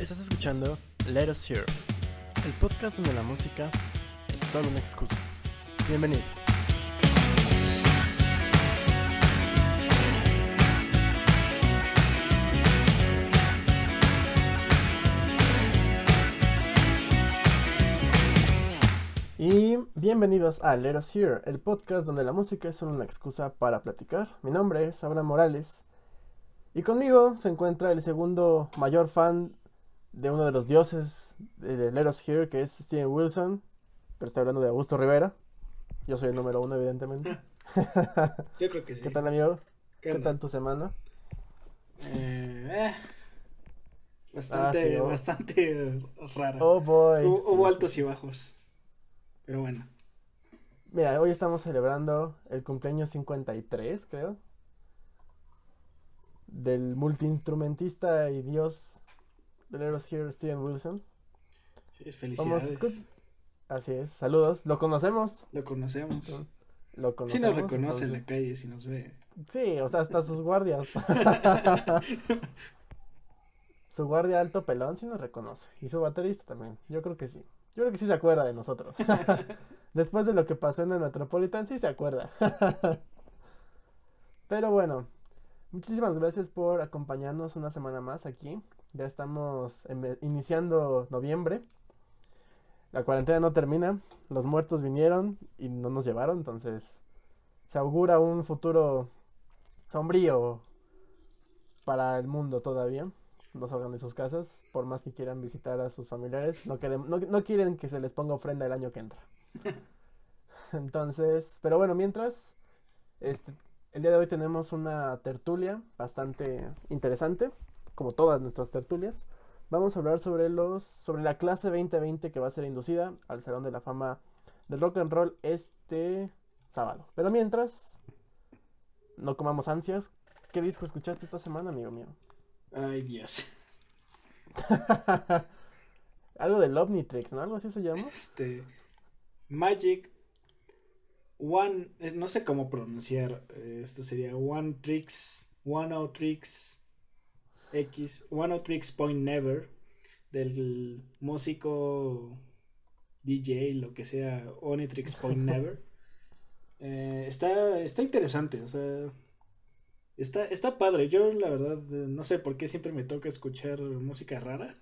Estás escuchando Let Us Hear, el podcast donde la música es solo una excusa. Bienvenido. Y bienvenidos a Let Us Hear, el podcast donde la música es solo una excusa para platicar. Mi nombre es Abraham Morales y conmigo se encuentra el segundo mayor fan de uno de los dioses de Let Us Hear, que es Steven Wilson. Pero estoy hablando de Augusto Rivera. Yo soy el número uno, evidentemente. Yo creo que sí. ¿Qué tal, amigo? ¿Qué tal tu semana? Eh, eh, bastante, Ah, sí, oh. bastante rara. Oh, boy. Sí, hubo sí. altos y bajos. Pero bueno. Mira, hoy estamos celebrando el cumpleaños 53, creo. Del multiinstrumentista y dios Let Us Hear, Steven Wilson. Sí, es felicidades. Así es, saludos. Lo conocemos. Lo conocemos. Lo Sí conocemos. nos reconoce en la calle si nos ve. Sí, o sea, hasta sus guardias. su guardia alto pelón sí nos reconoce. Y su baterista también. Yo creo que sí. Yo creo que sí se acuerda de nosotros. Después de lo que pasó en el Metropolitan, sí se acuerda. Pero bueno, muchísimas gracias por acompañarnos una semana más aquí. Ya estamos iniciando noviembre. La cuarentena no termina. Los muertos vinieron y no nos llevaron. Entonces se augura un futuro sombrío para el mundo todavía. No salgan de sus casas, por más que quieran visitar a sus familiares. No, quieren, no, no quieren que se les ponga ofrenda el año que entra. Entonces, pero bueno, mientras, este, el día de hoy tenemos una tertulia bastante interesante, como todas nuestras tertulias. Vamos a hablar sobre los, sobre la clase 2020 que va a ser inducida al Salón de la Fama del Rock and Roll este sábado. Pero mientras, no comamos ansias. ¿Qué disco escuchaste esta semana, amigo mío? Ay, Dios. Algo del Omnitrix, ¿no? Algo así se llama. Este. Magic. One. No sé cómo pronunciar. eh, Esto sería One Tricks. One O Tricks. X. One O Tricks Point Never. Del músico. DJ, lo que sea. Onitrix Point Never. Eh, está, está interesante, o sea. Está, está padre. Yo, la verdad, eh, no sé por qué siempre me toca escuchar música rara.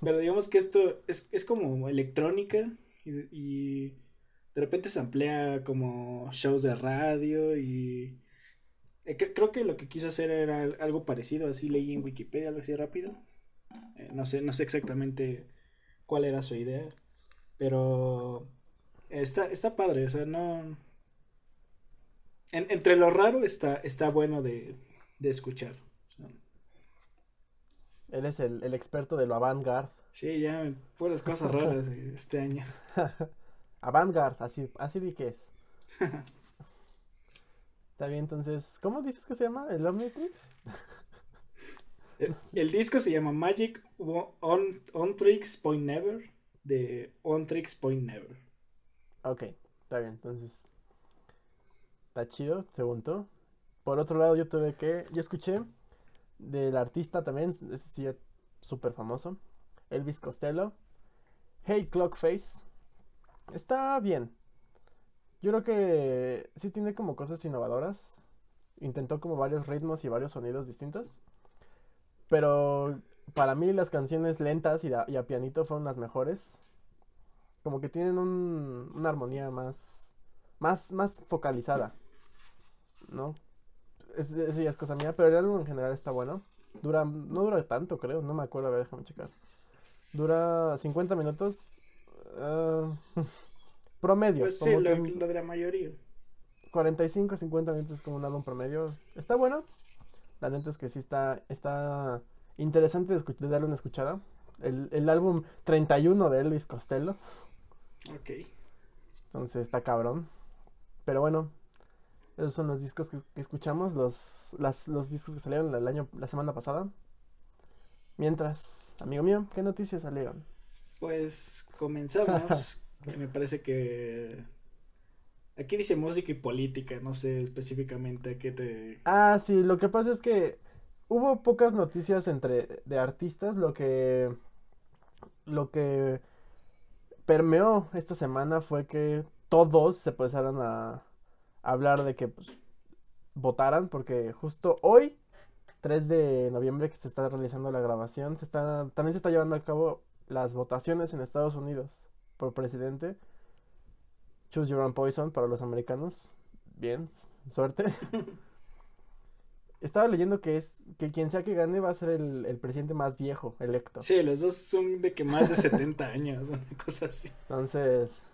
Pero digamos que esto es, es como electrónica y, y de repente se amplía como shows de radio y creo que lo que quiso hacer era al- algo parecido, así leí en Wikipedia, algo así rápido. Eh, no sé, no sé exactamente cuál era su idea, pero está, está padre, o sea, no... en- entre lo raro está, está bueno de, de escuchar. Él es el, el experto de lo avant-garde. Sí, ya, puras cosas raras eh, este año. Avant-garde, así, así di que es. Está bien, entonces, ¿cómo dices que se llama? ¿El Omnitrix? El, el disco se llama Magic On, On Tricks Point Never de On Tricks Point Never. Ok, está bien, entonces. Está chido, según tú. Por otro lado, yo tuve que. Yo escuché del artista también, ese sí es súper famoso. Elvis Costello. Hey Clockface. Está bien. Yo creo que sí tiene como cosas innovadoras. Intentó como varios ritmos y varios sonidos distintos. Pero para mí las canciones lentas y a, pianito fueron las mejores. Como que tienen un- una armonía más, más, más focalizada. ¿No? Es, eso ya es cosa mía, pero el álbum en general está bueno. Dura, no dura tanto, creo, no me acuerdo, a ver, déjame checar. Dura 50 minutos. ah, promedio. Pues sí, lo, de la mayoría. 45, 50 minutos como un álbum promedio. Está bueno. La neta es que sí está, está interesante de, darle una escuchada. El, el álbum 31 de Elvis Costello. Ok. Entonces está cabrón. Pero bueno, esos son los discos que, que escuchamos, los, las, los discos que salieron el año, la semana pasada. Mientras, amigo mío, ¿qué noticias salieron? Pues comenzamos. me parece que. Aquí dice música y política, no sé específicamente a qué te. Ah, sí, lo que pasa es que hubo pocas noticias entre de artistas, lo que lo que permeó esta semana fue que todos se empezaron a, hablar de que pues, votaran porque justo hoy 3 de noviembre que se está realizando la grabación, se está también se está llevando a cabo las votaciones en Estados Unidos por presidente. Choose your own poison para los americanos. Bien, suerte. Estaba leyendo que es que quien sea que gane va a ser el, el, presidente más viejo electo. Sí, los dos son de que más de 70 años, una cosa así. Entonces,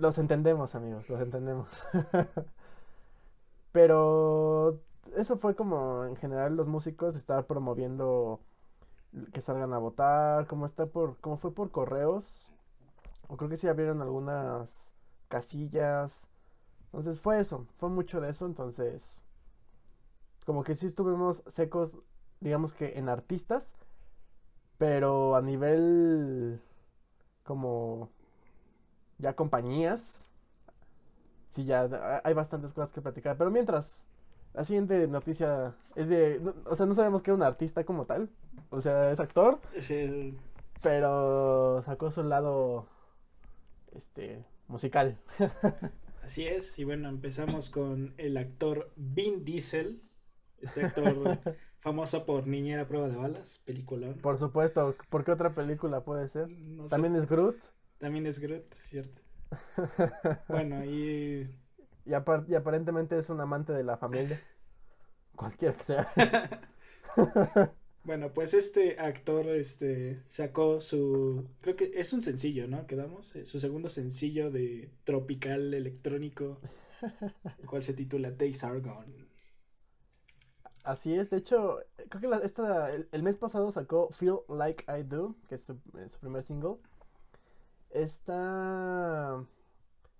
los entendemos, amigos, los entendemos. Pero eso fue como en general los músicos estar promoviendo que salgan a votar, como está por, como fue por correos, o creo que sí abrieron algunas casillas. Entonces fue eso, fue mucho de eso, entonces como que sí estuvimos secos, digamos que en artistas, pero a nivel como ya compañías, sí ya hay bastantes cosas que platicar, pero mientras la siguiente noticia es de, o sea, no sabemos que era un artista como tal, o sea, es actor, sí. pero sacó su lado, este, musical. Así es, y bueno, empezamos con el actor Vin Diesel, este actor famoso por Niñera Prueba de Balas, película. Por supuesto, ¿por qué otra película puede ser? También es Groot. También es Groot, cierto. bueno, y... Y, y, aparentemente es un amante de la familia. Cualquiera que sea. Bueno, pues este actor este sacó su creo que es un sencillo, ¿no? Quedamos eh, su segundo sencillo de tropical electrónico, el cual se titula Days Are Gone. Así es, de hecho, creo que esta, el, mes pasado sacó Feel Like I Do, que es su, su primer single. Está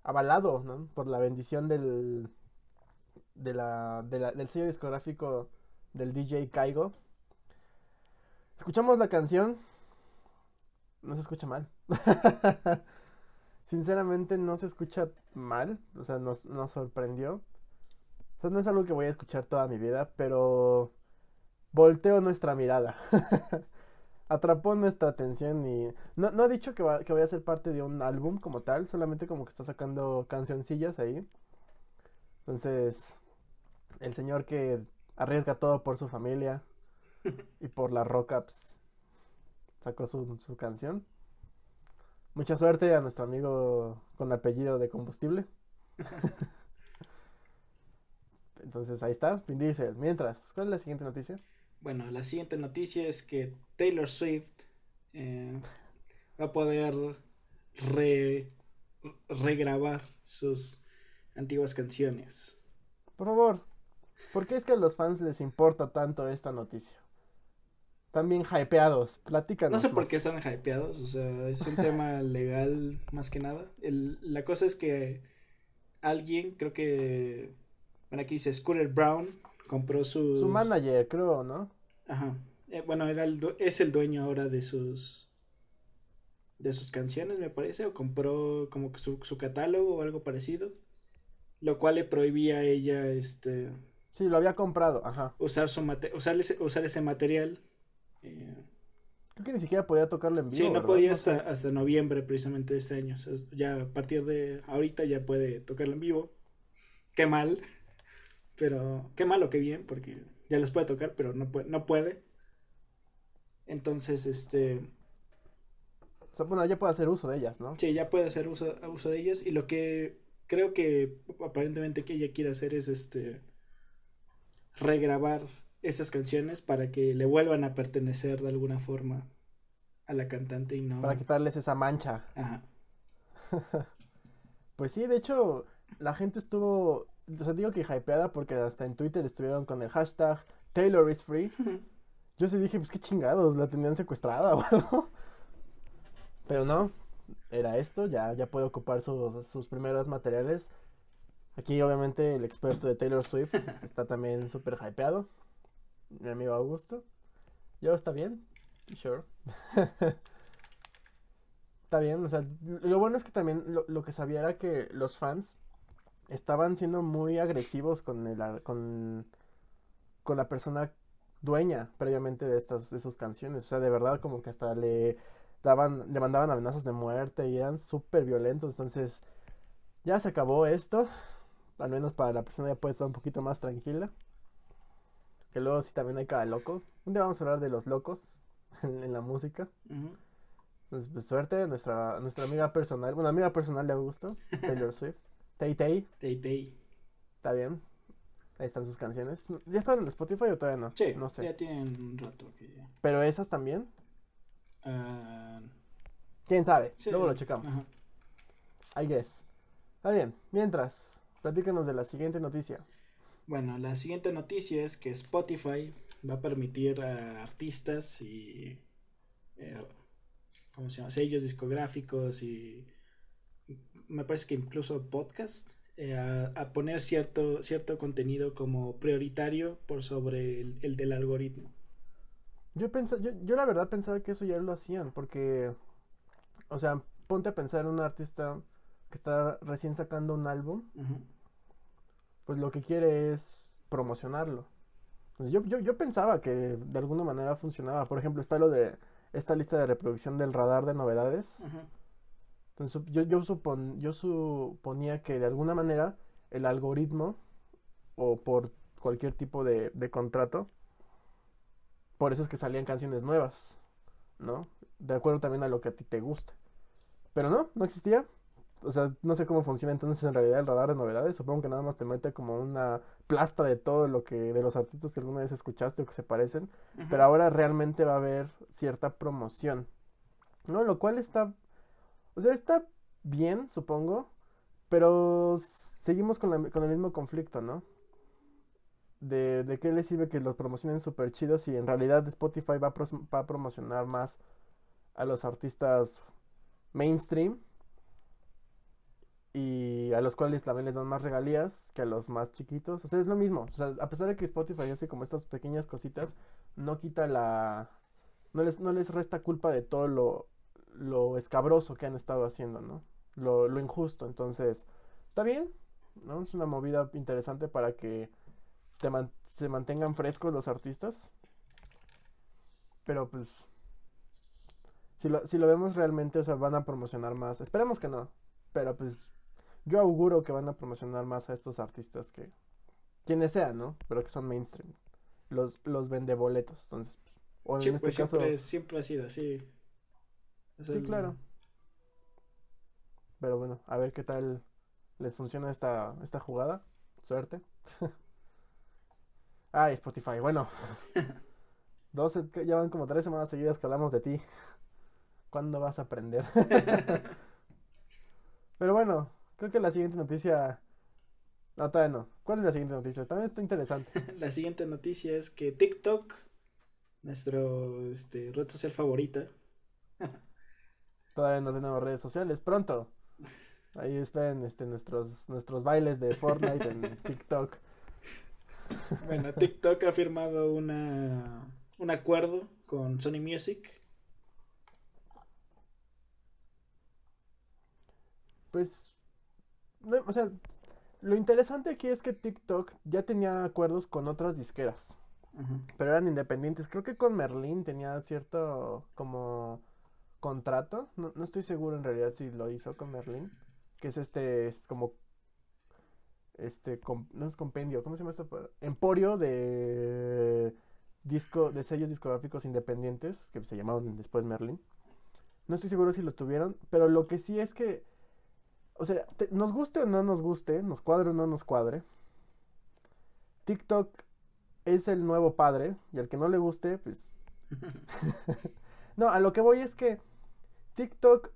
avalado ¿no? por la bendición del, de la, de la, del sello discográfico del DJ Kaigo. Escuchamos la canción. No se escucha mal. Sinceramente no se escucha mal. O sea, nos, nos sorprendió no es algo que voy a escuchar toda mi vida, pero volteo nuestra mirada. Atrapó nuestra atención y no, no ha dicho que, va, que vaya a ser parte de un álbum como tal, solamente como que está sacando cancioncillas ahí. Entonces, el señor que arriesga todo por su familia y por la rock pues, sacó su, su canción. Mucha suerte a nuestro amigo con apellido de combustible. Entonces ahí está, Vin Diesel. Mientras, ¿cuál es la siguiente noticia? Bueno, la siguiente noticia es que Taylor Swift eh, va a poder regrabar sus antiguas canciones. Por favor, ¿por qué es que a los fans les importa tanto esta noticia? Están bien hypeados, platícanos. No sé por qué están hypeados, o sea, es un tema legal más que nada. El, la cosa es que alguien, creo que bueno, aquí dice Scooter Brown compró su... Su manager, creo, ¿no? Ajá. Eh, bueno, era el es el dueño ahora de sus... De sus canciones, me parece, o compró como que su, su catálogo o algo parecido. Lo cual le prohibía a ella, este... Sí, lo había comprado, ajá. Usar, su usar, ese, usar ese material. Eh, Creo que ni siquiera podía tocarlo en vivo. Sí, no podía hasta, hasta noviembre precisamente de este año. O sea, ya a partir de ahorita ya puede tocarlo en vivo. Qué mal. Pero qué malo, qué bien, porque ya les puede tocar, pero no puede. No puede. Entonces, este... O sea, bueno, ya puede hacer uso de ellas, ¿no? Sí, ya puede hacer uso, uso de ellas. Y lo que creo que aparentemente que ella quiere hacer es este regrabar esas canciones para que le vuelvan a pertenecer de alguna forma a la cantante y no. Para quitarles esa mancha. Ajá. pues sí, de hecho, la gente estuvo o sea, digo que hypeada porque hasta en Twitter estuvieron con el hashtag Taylor is free. Yo sí dije, pues qué chingados, la tenían secuestrada o algo. Pero no, era esto, ya, ya puede ocupar sus primeros materiales. Aquí obviamente el experto de Taylor Swift está también súper hypeado. Mi amigo Augusto. Yo está bien, sure. está bien, o sea, lo bueno es que también lo, lo que sabía era que los fans estaban siendo muy agresivos con el con con la persona dueña previamente de estas de sus canciones. O sea, de verdad como que hasta le daban, le mandaban amenazas de muerte y eran súper violentos. Entonces, ya se acabó esto. Al menos para la persona ya puede estar un poquito más tranquila. Que luego sí también hay cada loco. Un día vamos a hablar de los locos en, la música. Entonces, pues suerte, nuestra, nuestra amiga personal, bueno, amiga personal de Augusto, Taylor Swift. Tay Tay. Tay Tay. Está bien. Ahí están sus canciones. ¿Ya están en Spotify o todavía no? Sí, no sé. Ya tienen un rato que ¿Pero esas también? Uh... ¿Quién sabe? Luego lo checamos. I guess. Está bien. Mientras, platícanos de la siguiente noticia. Bueno, la siguiente noticia es que Spotify va a permitir a artistas y eh, ¿cómo se llama? sellos discográficos y me parece que incluso podcast eh, a, poner cierto, cierto contenido como prioritario por sobre el, del algoritmo. Yo, yo, yo la verdad pensaba que eso ya lo hacían, porque, o sea, ponte a pensar en un artista que está recién sacando un álbum, pues lo que quiere es promocionarlo. Pues yo, yo, yo pensaba que de alguna manera funcionaba. Por ejemplo, está lo de esta lista de reproducción del radar de novedades. Entonces yo, yo, supon, yo suponía que de alguna manera el algoritmo o por cualquier tipo de, de contrato, por eso es que salían canciones nuevas, ¿no? De acuerdo también a lo que a ti te gusta. Pero no, no existía. O sea, no sé cómo funciona entonces en realidad el radar de novedades. Supongo que nada más te mete como una plasta de todo lo que, de los artistas que alguna vez escuchaste o que se parecen. Pero ahora realmente va a haber cierta promoción. ¿No? Lo cual está o sea, está bien, supongo, pero seguimos con, la, con el mismo conflicto, ¿no? De, de qué le sirve que los promocionen súper chidos y en realidad Spotify va a, promocionar más a los artistas mainstream y a los cuales también les dan más regalías que a los más chiquitos. O sea, es lo mismo. O sea, a pesar de que Spotify hace como estas pequeñas cositas, no quita la... No les, no les resta culpa de todo lo, lo escabroso que han estado haciendo, ¿no? Lo, lo injusto. Entonces, está bien, ¿no? Es una movida interesante para que se mantengan frescos los artistas. Pero pues, si lo, si lo vemos realmente, o sea, van a promocionar más. Esperemos que no. Pero pues, yo auguro que van a promocionar más a estos artistas que, quienes sean, ¿no? Pero que son mainstream. Los, los vende boletos. Entonces, o en este pues caso, siempre, siempre ha sido así sí, claro. Pero bueno, a ver qué tal les funciona esta, esta jugada. Suerte. Ay, Spotify. Bueno. Dos, ya van como tres semanas seguidas que hablamos de ti. ¿Cuándo vas a aprender? Pero bueno, creo que la siguiente noticia... No, todavía no. ¿Cuál es la siguiente noticia? También está interesante. la siguiente noticia es que TikTok, nuestro este, red social favorita, Todavía no tenemos redes sociales. Pronto. Ahí esperen este, nuestros, nuestros bailes de Fortnite en TikTok. Bueno, TikTok ha firmado una, un acuerdo con Sony Music. Pues, o sea, lo interesante aquí es que TikTok ya tenía acuerdos con otras disqueras. Pero eran independientes. Creo que con Merlin tenía cierto como contrato, no, no, estoy seguro en realidad si lo hizo con Merlin, que es este, es como, este, no es compendio, ¿cómo se llama esto? Emporio de disco, de sellos discográficos independientes, que se llamaron después Merlin. No estoy seguro si lo tuvieron, pero lo que sí es que, o sea, nos guste o no nos guste, nos cuadre o no nos cuadre, TikTok es el nuevo padre, y al que no le guste, pues... no, a lo que voy es que TikTok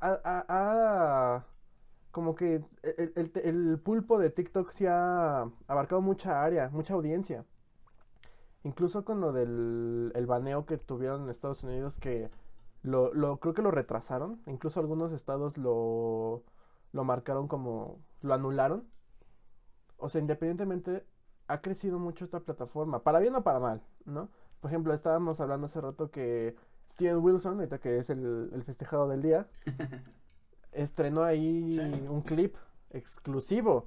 ha, como que el, pulpo de TikTok se ha abarcado mucha área, mucha audiencia. Incluso con lo del el baneo que tuvieron en Estados Unidos, que lo, lo creo que lo retrasaron. Incluso algunos estados lo, lo marcaron como lo anularon. O sea, independientemente, ha crecido mucho esta plataforma, para bien o para mal, ¿no? Por ejemplo, estábamos hablando hace rato que Steven Wilson, ahorita que es el, festejado del día, estrenó ahí un clip exclusivo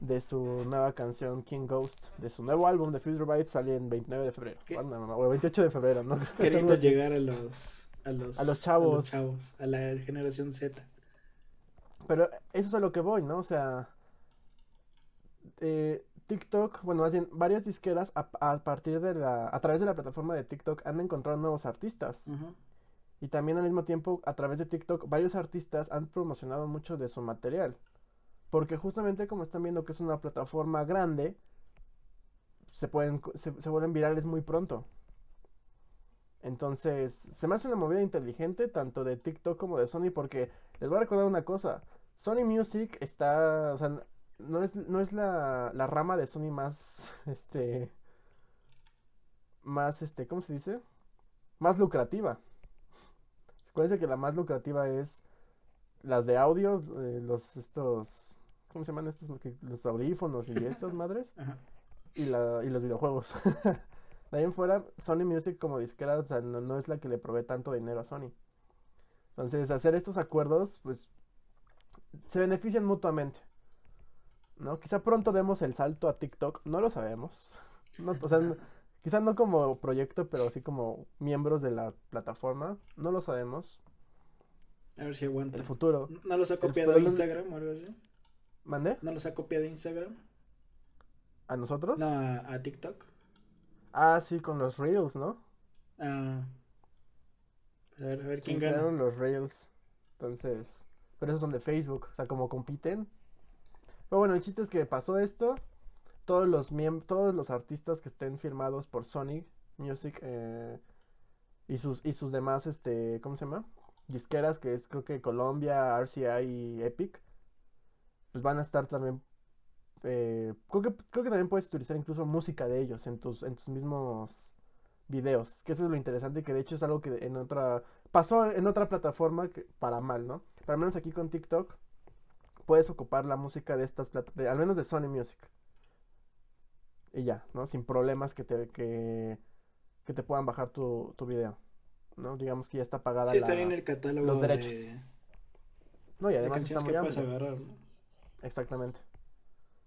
de su nueva canción King Ghost, de su nuevo álbum de Future Bites, sale en 29 de febrero. O 28 de febrero, ¿no? Queriendo llegar a los, a los, A los chavos. chavos, a la generación Z. Pero eso es a lo que voy, ¿no? O sea, eh, TikTok, bueno, más bien, varias disqueras a, a partir de la, a través de la plataforma de TikTok han encontrado nuevos artistas. Y también al mismo tiempo, a través de TikTok, varios artistas han promocionado mucho de su material. Porque justamente como están viendo que es una plataforma grande, se pueden, se vuelven virales muy pronto. Entonces, se me hace una movida inteligente tanto de TikTok como de Sony porque les voy a recordar una cosa. Sony Music está, o sea, no es, no es la, la rama de Sony más, este, más, este, ¿cómo se dice? Más lucrativa. Acuérdense que la más lucrativa es las de audio, eh, los, estos, ¿cómo se llaman estos? Los audífonos y estas madres Ajá. y, la, y los videojuegos. De ahí en fuera, Sony Music como disquera, o sea, no, no es la que le provee tanto dinero a Sony. Entonces, hacer estos acuerdos, pues, se benefician mutuamente. ¿No? Quizá pronto demos el salto a TikTok, no lo sabemos. No, o sea, no- quizá no como proyecto, pero sí como miembros de la plataforma, no lo sabemos. A ver si aguanta. El futuro. ¿No los ha copiado Instagram o algo así? ¿Mande? ¿No los ha copiado Instagram? ¿A nosotros? No, a, a TikTok. Ah, sí, con los Reels, ¿no? Ah. A ver, a ver quién gana. crearon los Reels. Entonces, pero esos son de Facebook, o sea, como compiten. Pero bueno, el chiste es que pasó esto. Todos los todos los artistas que estén firmados por Sony Music eh, y sus y sus demás este, ¿cómo se llama? disqueras que es creo que Colombia, RCI y Epic, pues van a estar también eh, creo que creo que también puedes utilizar incluso música de ellos en tus en tus mismos videos, que eso es lo interesante que de hecho es algo que en otra pasó en otra plataforma que, para mal, ¿no? Pero al menos aquí con TikTok puedes ocupar la música de estas plataformas, al menos de Sony Music. Y ya, ¿no? Sin problemas que te, que, que te puedan bajar tu, tu video, ¿no? Digamos que ya está pagada Sí, la... estaría en el catálogo los de, derechos. No, y de además está canciones muy que puedes amplio. agarrar, ¿no? Exactamente.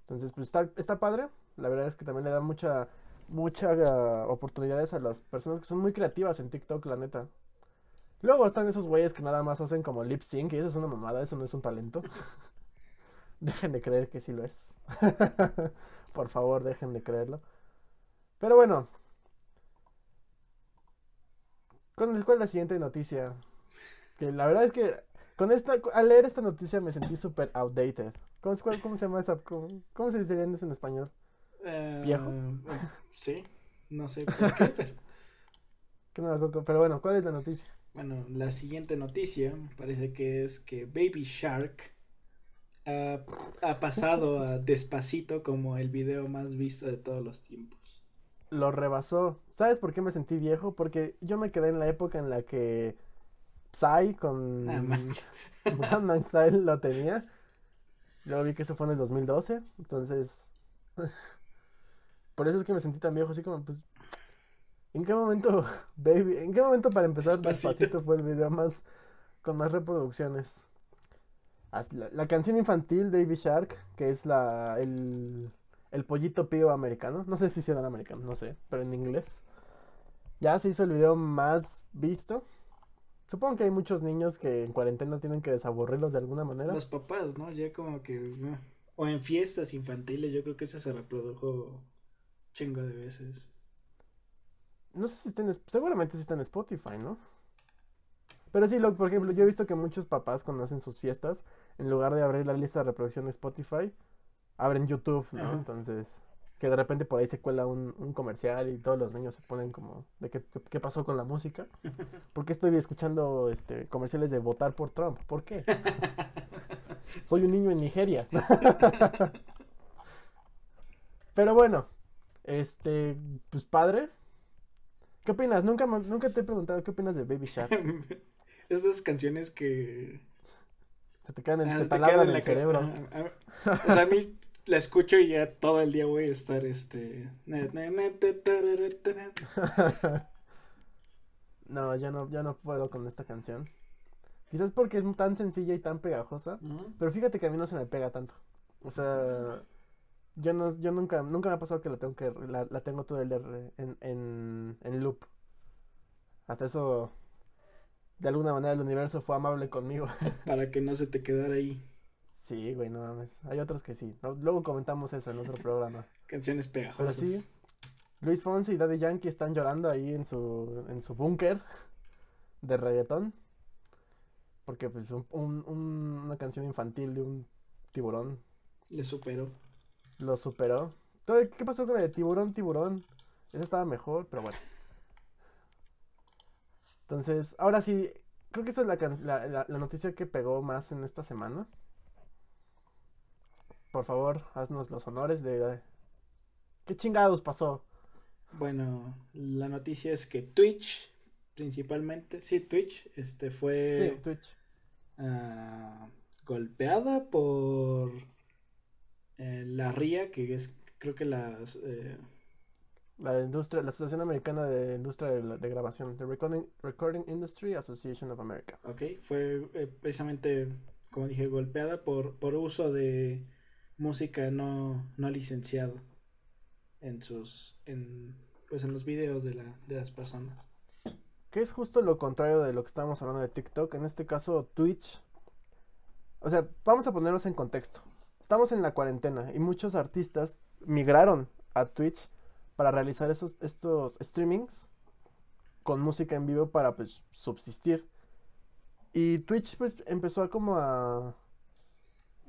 Entonces, pues está, está padre. La verdad es que también le da mucha, mucha ah, oportunidades a las personas que son muy creativas en TikTok, la neta. Luego están esos güeyes que nada más hacen como lip sync y eso es una mamada, eso no es un talento. Dejen de creer que sí lo es. Por favor, dejen de creerlo. Pero bueno. ¿Cuál cuál es la siguiente noticia? Que la verdad es que con esta, al leer esta noticia me sentí súper outdated. ¿Cómo, cuál- cómo se llama esa? ¿Cómo, cómo se diría eso en español? Eh, ¿Viejo? Sí, no sé por qué, pero Que no Pero bueno, ¿cuál es la noticia? bueno, la siguiente noticia parece que es que Baby Shark ha, ha pasado a Despacito como el video más visto de todos los tiempos. Lo rebasó. ¿Sabes por qué me sentí viejo? Porque yo me quedé en la época en la que Psy con Ah, Style lo tenía. Luego vi que eso fue en el 2012. Entonces, por eso es que me sentí tan viejo, así como, pues, ¿en qué momento, baby? ¿En qué momento para empezar Despacito. Despacito fue el video más, con más reproducciones? La, la canción infantil Baby Shark, que es la, el, el pollito pío americano, no sé si será en americano, no sé, pero en inglés. Ya se hizo el video más visto. Supongo que hay muchos niños que en cuarentena tienen que desaburrirlos de alguna manera. Los papás, ¿no? Ya como que... no. O en fiestas infantiles, yo creo que ese se reprodujo chingo de veces. No sé si está en, seguramente sí está en Spotify, ¿no? Pero sí, lo, por ejemplo, yo he visto que muchos papás cuando hacen sus fiestas, en lugar de abrir la lista de reproducción de Spotify, abren YouTube, ¿no? Ajá. Entonces, que de repente por ahí se cuela un, un comercial y todos los niños se ponen como, ¿de qué, qué, qué pasó con la música? ¿Por qué estoy escuchando este comerciales de votar por Trump? ¿Por qué? Soy un niño en Nigeria. Pero bueno, este, pues padre. ¿Qué opinas? Nunca, nunca te he preguntado qué opinas de Baby Shark. Esas canciones que... Se te quedan en, ah, te te taladran quedan en el la ca- cerebro. ah, O sea, a mí la escucho y ya todo el día voy a estar este... No, yo no, yo no puedo con esta canción. Quizás porque es tan sencilla y tan pegajosa. Pero fíjate que a mí no se me pega tanto. O sea, Yo no, yo nunca, nunca me ha pasado que la tengo que, la, la tengo todo el en, en, en loop. Hasta eso, de alguna manera el universo fue amable conmigo. Para que no se te quedara ahí Sí, güey, no mames. Hay otros que sí. ¿no? Luego comentamos eso en otro programa. canciones pegajosas. Pero sí, Luis Fonsi y Daddy Yankee están llorando ahí en su, en su búnker de reggaetón. Porque pues un, un- un- una canción infantil de un tiburón Le superó. lo superó. ¿Qué pasó con el de tiburón, tiburón? Ese estaba mejor, pero bueno. Entonces, ahora sí, creo que esta es la, la- la noticia que pegó más en esta semana. Por favor, haznos los honores de... ¿Qué chingados pasó? Bueno, la noticia es que Twitch, principalmente, sí, Twitch, este Sí, fue Twitch. ah, golpeada por eh, la RIA, que es creo que las eh, La industria, la Asociación Americana de Industria de Grabación, The Recording, Recording Industry Association of America. ok, fue eh, precisamente, como dije, golpeada por, por uso de música no, no licenciada en sus, en, pues en los videos de, la, de las personas. Que es justo lo contrario de lo que estábamos hablando de TikTok. En este caso, Twitch. O sea, vamos a ponernos en contexto. Estamos en la cuarentena y muchos artistas migraron a Twitch para realizar esos, estos streamings con música en vivo para pues subsistir. Y Twitch pues empezó a como a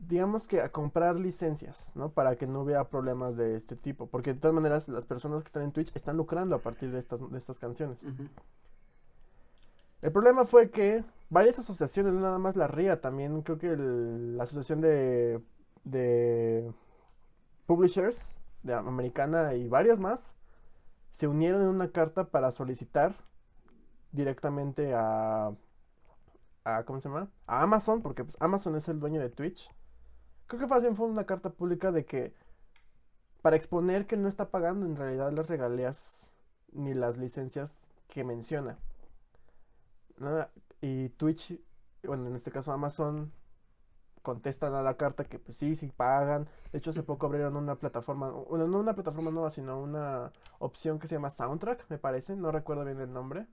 digamos que a comprar licencias, ¿no? Para que no hubiera problemas de este tipo, porque de todas maneras las personas que están en Twitch están lucrando a partir de estas de estas canciones. El problema fue que varias asociaciones, no nada más la RIA, también creo que el- la asociación de, de publishers de americana y varias más, se unieron en una carta para solicitar directamente a, a ¿cómo se llama? A Amazon, porque pues, Amazon es el dueño de Twitch. Creo que fácil fue una carta pública de que para exponer que no está pagando en realidad las regalías ni las licencias que menciona. Y Twitch, bueno, en este caso Amazon, contestan a la carta que pues sí, sí pagan. De hecho, hace poco abrieron una plataforma, bueno, no una plataforma nueva, sino una opción que se llama Soundtrack, me parece, no recuerdo bien el nombre.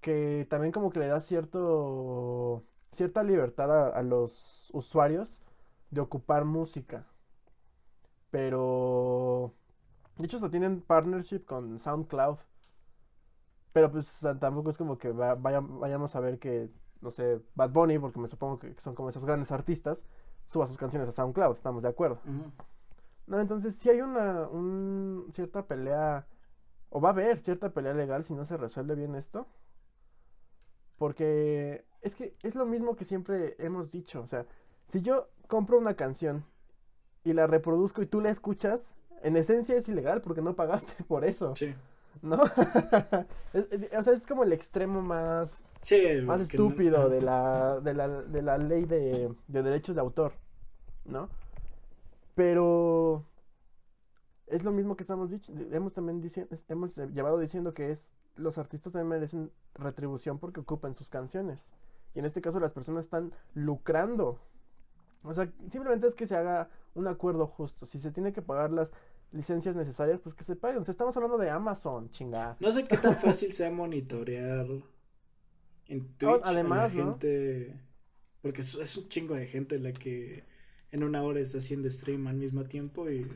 Que también como que le da cierto, cierta libertad a los usuarios de ocupar música. Pero, de hecho, hasta tienen partnership con SoundCloud. Pero pues tampoco es como que va- vaya- vayamos a ver que, no sé, Bad Bunny, porque me supongo que son como esos grandes artistas, suba sus canciones a SoundCloud, estamos de acuerdo. No, entonces sí hay una un- cierta pelea, o va a haber cierta pelea legal si no se resuelve bien esto. Porque es que es lo mismo que siempre hemos dicho, o sea, si yo compro una canción y la reproduzco y tú la escuchas, en esencia es ilegal porque no pagaste por eso, Sí. ¿no? Es- es- o sea, es como el extremo más Sí, más no- estúpido de la, de la, de la ley de, de derechos de autor, ¿no? Pero es lo mismo que estamos dicho, hemos también dici- hemos llevado diciendo que es los artistas también merecen retribución porque ocupan sus canciones. Y en este caso las personas están lucrando. O sea, simplemente es que se haga un acuerdo justo. Si se tiene que pagar las licencias necesarias, pues que se paguen. O sea, estamos hablando de Amazon, chingada. No sé qué tan fácil sea monitorear en Twitch además, a la ¿no? gente, porque es, un chingo de gente la que en una hora está haciendo stream al mismo tiempo y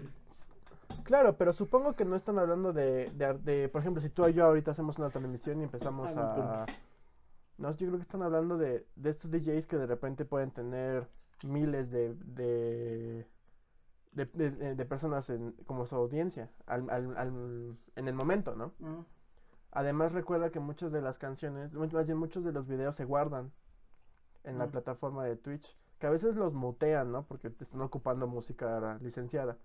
Claro, pero supongo que no están hablando de, de, por ejemplo, si tú y yo ahorita hacemos una transmisión y empezamos Ah, a... No, yo creo que están hablando de, de estos DJs que de repente pueden tener miles de, de, de, de- de- de personas en, como su audiencia al, al- al- en el momento, ¿no? Además recuerda que muchas de las canciones, más bien muchos de los videos se guardan en la plataforma de Twitch, que a veces los mutean, ¿no? Porque están ocupando música licenciada.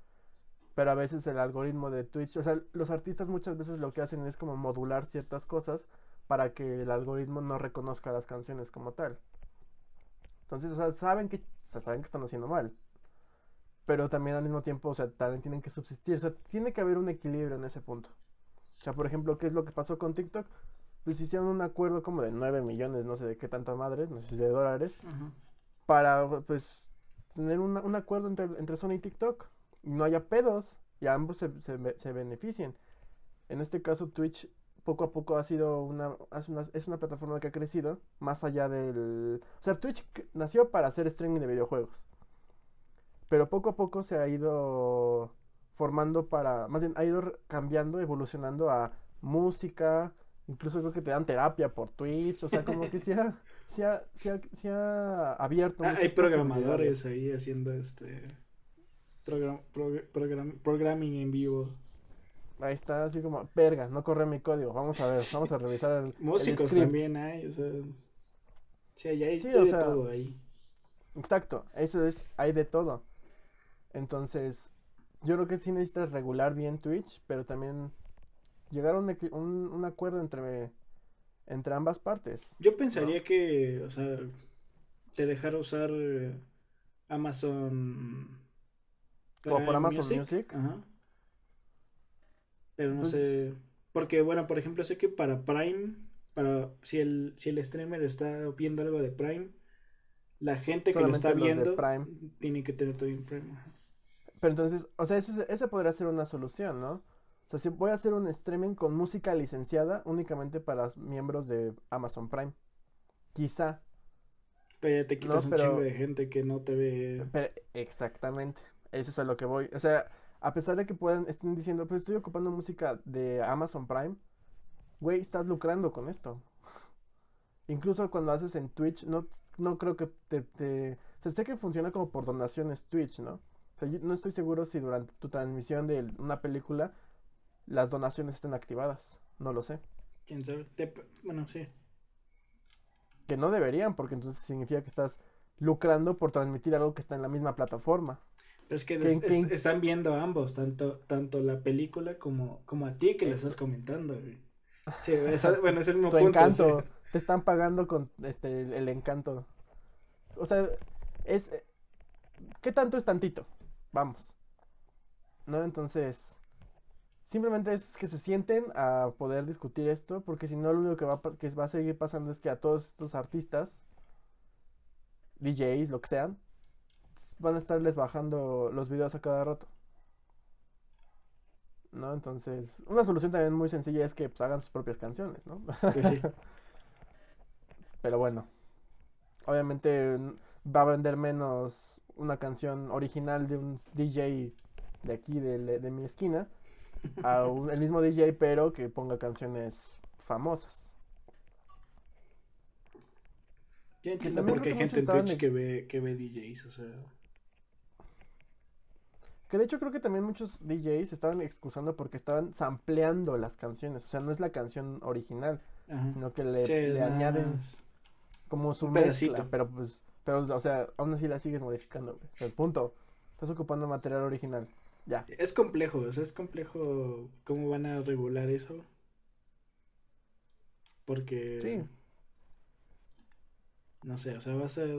Pero a veces el algoritmo de Twitch, o sea, los artistas muchas veces lo que hacen es como modular ciertas cosas para que el algoritmo no reconozca las canciones como tal. Entonces, o sea, saben que, o sea, saben que están haciendo mal. Pero también al mismo tiempo, o sea, también tienen que subsistir. O sea, tiene que haber un equilibrio en ese punto. O sea, por ejemplo, ¿qué es lo que pasó con TikTok? Pues hicieron un acuerdo como de 9 millones, no sé de qué tanta madre, no sé si de dólares, para pues tener una- un acuerdo entre, entre Sony y TikTok. no haya pedos y ambos se, se, se beneficien. En este caso, Twitch poco a poco ha sido una, es una plataforma que ha crecido más allá del... O sea, Twitch nació para hacer streaming de videojuegos. Pero poco a poco se ha ido formando para, más bien ha ido cambiando, evolucionando a música, incluso creo que te dan terapia por Twitch, o sea, como que se ha, se ha, abierto. Ah, hay programadores ahí haciendo este program, programming en vivo. Ahí está, así como, verga, no corre mi código. Vamos a ver, vamos a revisar el. Músicos también hay, o sea. Sí, hay, hay de todo ahí. Exacto, eso es, hay de todo. Entonces, yo creo que sí necesitas regular bien Twitch, pero también llegar a un, un, acuerdo entre, entre ambas partes. Yo pensaría que, o sea, te dejara usar Amazon. Como por Amazon Music. Ajá. Pero no pues sé. Porque, bueno, por ejemplo, sé que para Prime, para si el, si el streamer está viendo algo de Prime, la gente que lo está viendo tiene que tener todo en Prime. Pero entonces, o sea, ese, ese podría ser una solución, ¿no? O sea, si voy a hacer un streaming con música licenciada únicamente para miembros de Amazon Prime. Quizá. Pero ya te quitas un chingo de gente que no te ve. exactamente. Eso es a lo que voy. O sea, a pesar de que puedan, estén diciendo, pues estoy ocupando música de Amazon Prime, güey, estás lucrando con esto. Incluso cuando haces en Twitch, no, no creo que te, te... O sea, sé que funciona como por donaciones Twitch, ¿no? O sea, yo no estoy seguro si durante tu transmisión de una película las donaciones estén activadas. No lo sé. ¿Quién sabe? Bueno, sí. Que no deberían, porque entonces significa que estás lucrando por transmitir algo que está en la misma plataforma. Pero es que están viendo ambos, tanto, tanto la película como, como a ti que le estás comentando. Sí, bueno, es el mismo punto. Encanto. Te están pagando con este el, encanto. O sea, es ¿qué tanto es tantito? Vamos. ¿No? Entonces, simplemente es que se sienten a poder discutir esto, porque si no lo único que va, que va a seguir pasando es que a todos estos artistas, DJs, lo que sean, van a estarles bajando los videos a cada rato. ¿No? Entonces, una solución también muy sencilla es que pues, hagan sus propias canciones, ¿no? Pues sí. Pero bueno, obviamente va a vender menos una canción original de un DJ de aquí, de, mi esquina, a el mismo DJ, pero que ponga canciones famosas. Yo entiendo porque hay gente en Twitch que ve, que ve DJs, o sea. Que de hecho creo que también muchos DJs estaban excusando porque estaban sampleando las canciones. O sea, no es la canción original, sino que le, añaden como su mezcla. Pero pues, pero, o sea, aún así la sigues modificando. El punto. Estás ocupando material original. Ya. Es complejo, o sea, es complejo cómo van a regular eso. Porque. Sí. No sé, o sea, va a ser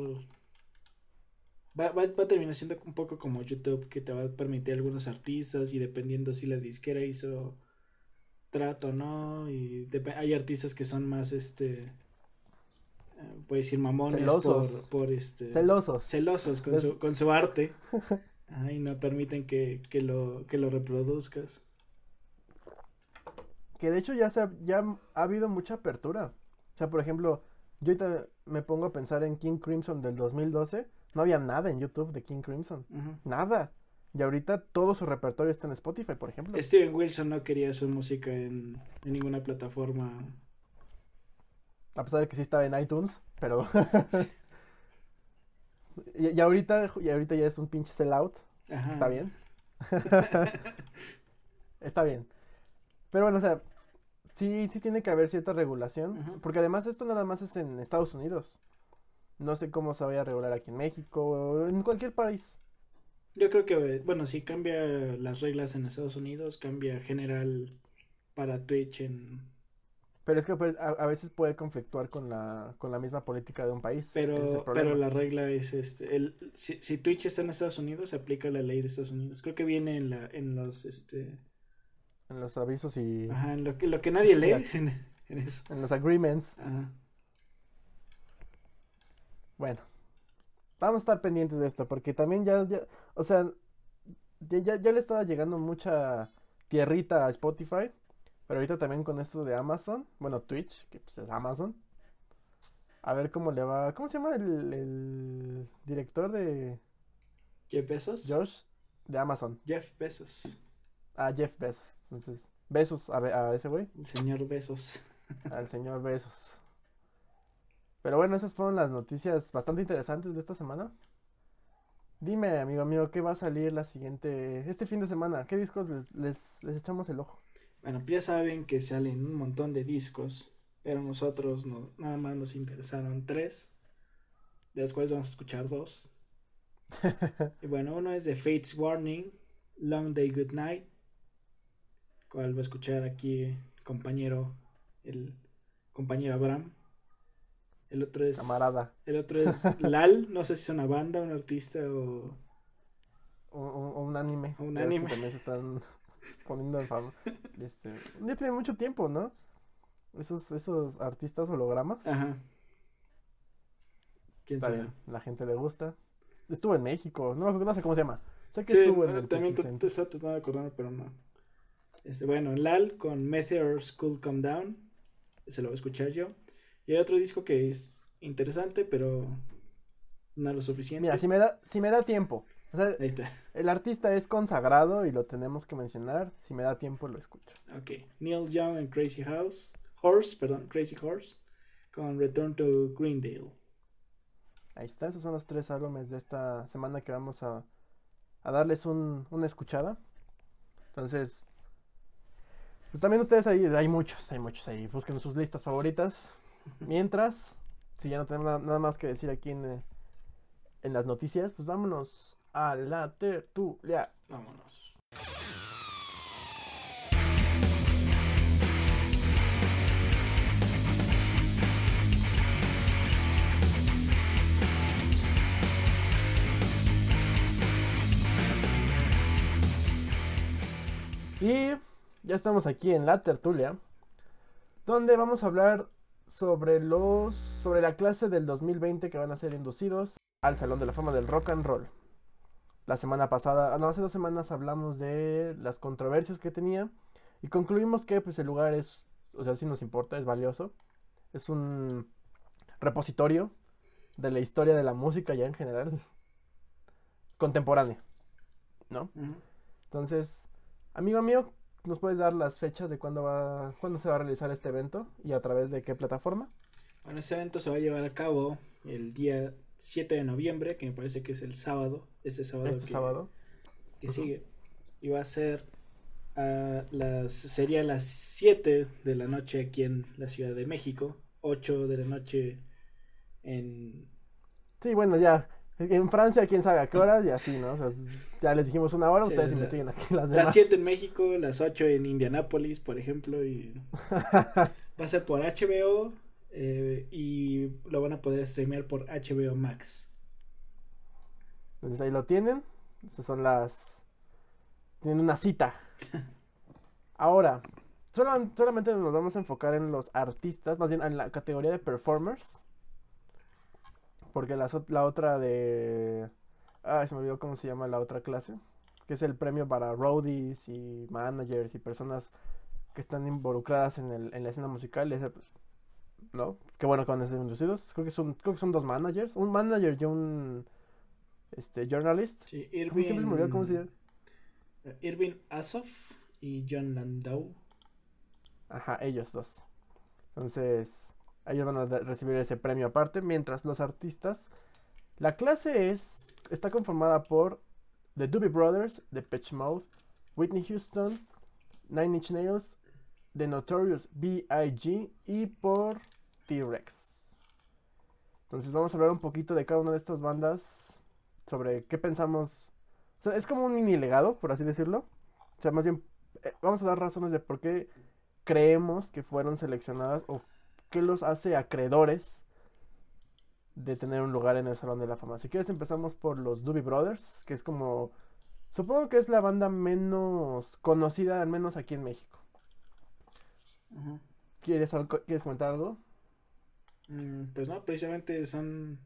Va, va, a terminar siendo un poco como YouTube, que te va a permitir algunos artistas y dependiendo si la disquera hizo trato o no. Y hay artistas que son más, este, eh, puede decir mamones por, por, este... Celosos. Celosos con, su, con su arte. y no permiten que, que, lo, que lo reproduzcas. Que de hecho ya, se ya ha habido mucha apertura. O sea, por ejemplo, yo ahorita me pongo a pensar en King Crimson del 2012 no había nada en YouTube de King Crimson. Nada. Y ahorita todo su repertorio está en Spotify, por ejemplo. Steven Wilson no quería su música en, ninguna plataforma. A pesar de que sí estaba en iTunes, pero. y, ahorita, y ahorita ya es un pinche sellout. Está bien. está bien. Pero bueno, o sea, sí, sí tiene que haber cierta regulación. Porque además esto nada más es en Estados Unidos. No sé cómo se vaya a regular aquí en México o en cualquier país. Yo creo que, bueno, si cambia las reglas en Estados Unidos, cambia general para Twitch en... Pero es que pues, a, veces puede conflictuar con la, con la misma política de un país. Pero, pero la regla es, este, el, si, si, Twitch está en Estados Unidos, se aplica la ley de Estados Unidos. Creo que viene en, la, en los, este... En los avisos y... Ajá, en lo que, lo que nadie lee, en, en eso. En los agreements. Ajá. Bueno, vamos a estar pendientes de esto, porque también ya, ya, o sea, ya, ya, le estaba llegando mucha tierrita a Spotify. Pero ahorita también con esto de Amazon, bueno, Twitch, que pues es Amazon. A ver cómo le va. ¿Cómo se llama el, el director de Jeff Bezos. Josh? De Amazon. Jeff Bezos. Ah, Jeff Bezos. Entonces, besos a, a ese güey. El señor Bezos. Al señor Besos. Pero bueno, esas fueron las noticias bastante interesantes de esta semana. Dime, amigo mío, ¿qué va a salir la siguiente, este fin de semana? ¿Qué discos les, les, les echamos el ojo? Bueno, ya saben que salen un montón de discos, pero nosotros no, nada más nos interesaron tres, de los cuales vamos a escuchar dos. y bueno, uno es de Fates Warning, Long Day Good Night, cual va a escuchar aquí el compañero, el compañero Abraham. El otro es. Camarada. El otro es Lal, no sé si es una banda, un artista o. O, un anime. O un anime. también se están poniendo en fama. Este, ya tiene mucho tiempo, ¿no? Esos, esos artistas hologramas. Ajá. ¿Quién Está sabe? bien, la gente le gusta. Estuvo en México, no, me acuerdo- no sé cómo se llama. Sé que Sí, estuvo en no, el también te estaba tratando de acordar, pero no. Este, bueno, Lal con Meteor School Come Down. Se lo voy a escuchar yo. Y hay otro disco que es interesante, pero no lo suficiente. Mira, si me da, si me da tiempo. O sea, Ahí está. el artista es consagrado y lo tenemos que mencionar. Si me da tiempo, lo escucho. Ok. Neil Young and Crazy House. Horse, perdón, Crazy Horse. Con Return to Greendale. Ahí está, esos son los tres álbumes de esta semana que vamos a, a darles un, una escuchada. Entonces, pues también ustedes ahí, hay muchos, hay muchos ahí, busquen sus listas favoritas. Mientras, si ya no tenemos nada, más que decir aquí en, eh, en las noticias, pues vámonos a la tertulia. Vámonos. Y ya estamos aquí en la tertulia, donde vamos a hablar sobre los sobre la clase del 2020 que van a ser inducidos al Salón de la Fama del Rock and Roll. La semana pasada, ah, no, hace dos semanas hablamos de las controversias que tenía y concluimos que pues el lugar es, o sea, sí nos importa, es valioso. Es un repositorio de la historia de la música ya en general contemporánea, ¿no? Entonces, amigo mío, ¿nos puedes dar las fechas de cuándo va, cuándo se va a realizar este evento y a través de qué plataforma? Bueno, este evento se va a llevar a cabo el día 7 de noviembre, que me parece que es el sábado. Este sábado. Este que- sábado. que sigue. Y va a ser a las sería a las 7 de la noche aquí en la Ciudad de México, 8 de la noche en Sí, bueno, ya. En Francia, quién sabe a qué hora y así, ¿no? O sea, ya les dijimos una hora, Sí, ustedes la- investiguen aquí las demás. las 7 en México, las 8 en Indianápolis, por ejemplo, y va a ser por HBO eh, y lo van a poder streamear por HBO Max. Entonces ahí lo tienen. Esas son las. Tienen una cita. Ahora, solam- solamente nos vamos a enfocar en los artistas, más bien en la categoría de performers. Porque ot- la otra de. Ay, se me olvidó cómo se llama la otra clase. Que es el premio para roadies y managers y personas que están involucradas en, el, en la escena musical. Ese, pues, ¿no? Qué bueno que van a ser inducidos. Creo que son, creo que son dos managers. Un manager y un este, journalist. Sí, siempre se me olvidó cómo se llama. Irving Asoff y John Landau. Ajá, ellos dos. Entonces, ellos van a recibir ese premio aparte, mientras los artistas, la clase es, está conformada por The Doobie Brothers, The Pitch Mode, Whitney Houston, Nine Inch Nails, The Notorious B.I.G. y por T-Rex. Entonces vamos a hablar un poquito de cada una de estas bandas, sobre qué pensamos. Es como un mini legado, por así decirlo. O sea, más bien, eh, vamos a dar razones de por qué creemos que fueron seleccionadas o qué los hace acreedores de tener un lugar en el Salón de la Fama. Si quieres empezamos por los Doobie Brothers, que es como supongo que es la banda menos conocida al menos aquí en México. ¿Quieres algo- quieres comentar algo? Mm, pues no, precisamente son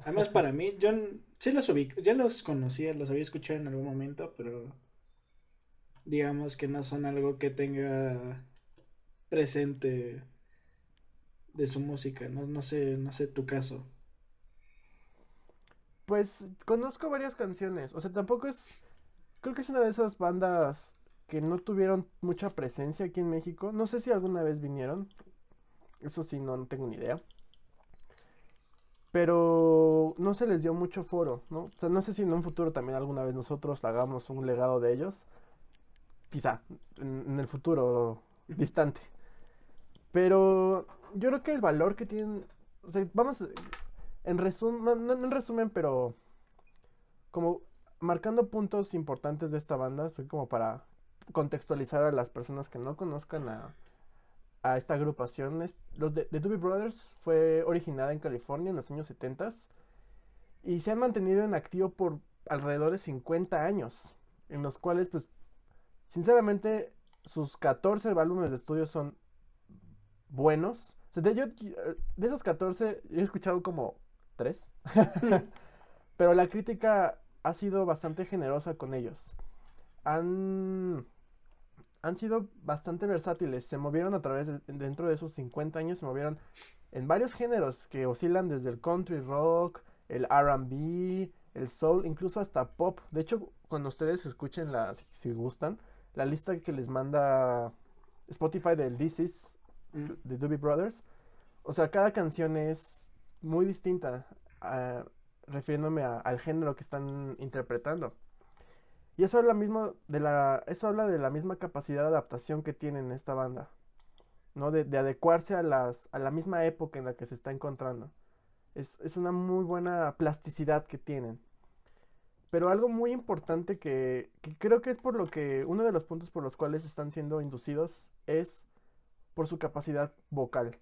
Además, para mí, yo sí los ubico, ya los conocía, los había escuchado en algún momento, pero digamos que no son algo que tenga presente de su música, no, no sé, no sé tu caso. Pues conozco varias canciones, o sea, tampoco es, creo que es una de esas bandas que no tuvieron mucha presencia aquí en México, no sé si alguna vez vinieron, eso sí, no, no tengo ni idea. Pero no se les dio mucho foro, ¿no? O sea, no sé si en un futuro también alguna vez nosotros hagamos un legado de ellos. Quizá, en, en el futuro distante. Pero yo creo que el valor que tienen. O sea, vamos. En resumen, no, en resumen, pero. Como marcando puntos importantes de esta banda, así como para contextualizar a las personas que no conozcan a, a esta agrupación. Es, los de, The Doobie Brothers fue originada en California en los años 70 y se han mantenido en activo por alrededor de 50 años, en los cuales, pues, sinceramente, sus 14 álbumes de estudio son buenos. O sea, de, yo, de esos 14, he escuchado como 3. Pero la crítica ha sido bastante generosa con ellos. Han han sido bastante versátiles. Se movieron a través de, dentro de esos 50 años, se movieron en varios géneros que oscilan desde el country rock, el RB, el soul, incluso hasta pop. De hecho, cuando ustedes escuchen la, si, gustan, la lista que les manda Spotify del This Is. De Doobie Brothers, o sea, cada canción es muy distinta, uh, refiriéndome al género que están interpretando. Y eso habla mismo de la. Eso habla de la misma capacidad de adaptación que tienen esta banda. ¿No? De, adecuarse a las. a la misma época en la que se está encontrando. Es, una muy buena plasticidad que tienen. Pero algo muy importante que, que, creo que es por lo que. uno de los puntos por los cuales están siendo inducidos es por su capacidad vocal.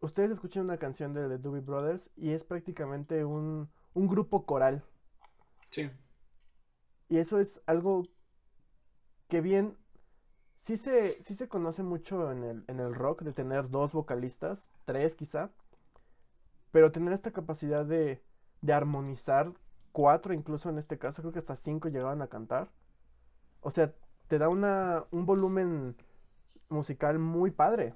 Ustedes escuchan una canción de The Doobie Brothers y es prácticamente un, un grupo coral. Sí. Y eso es algo que bien, sí se, sí se conoce mucho en el, en el rock, de tener dos vocalistas, tres quizá, pero tener esta capacidad de, de armonizar, cuatro incluso en este caso, creo que hasta cinco llegaban a cantar. O sea, te da una, un volumen musical muy padre.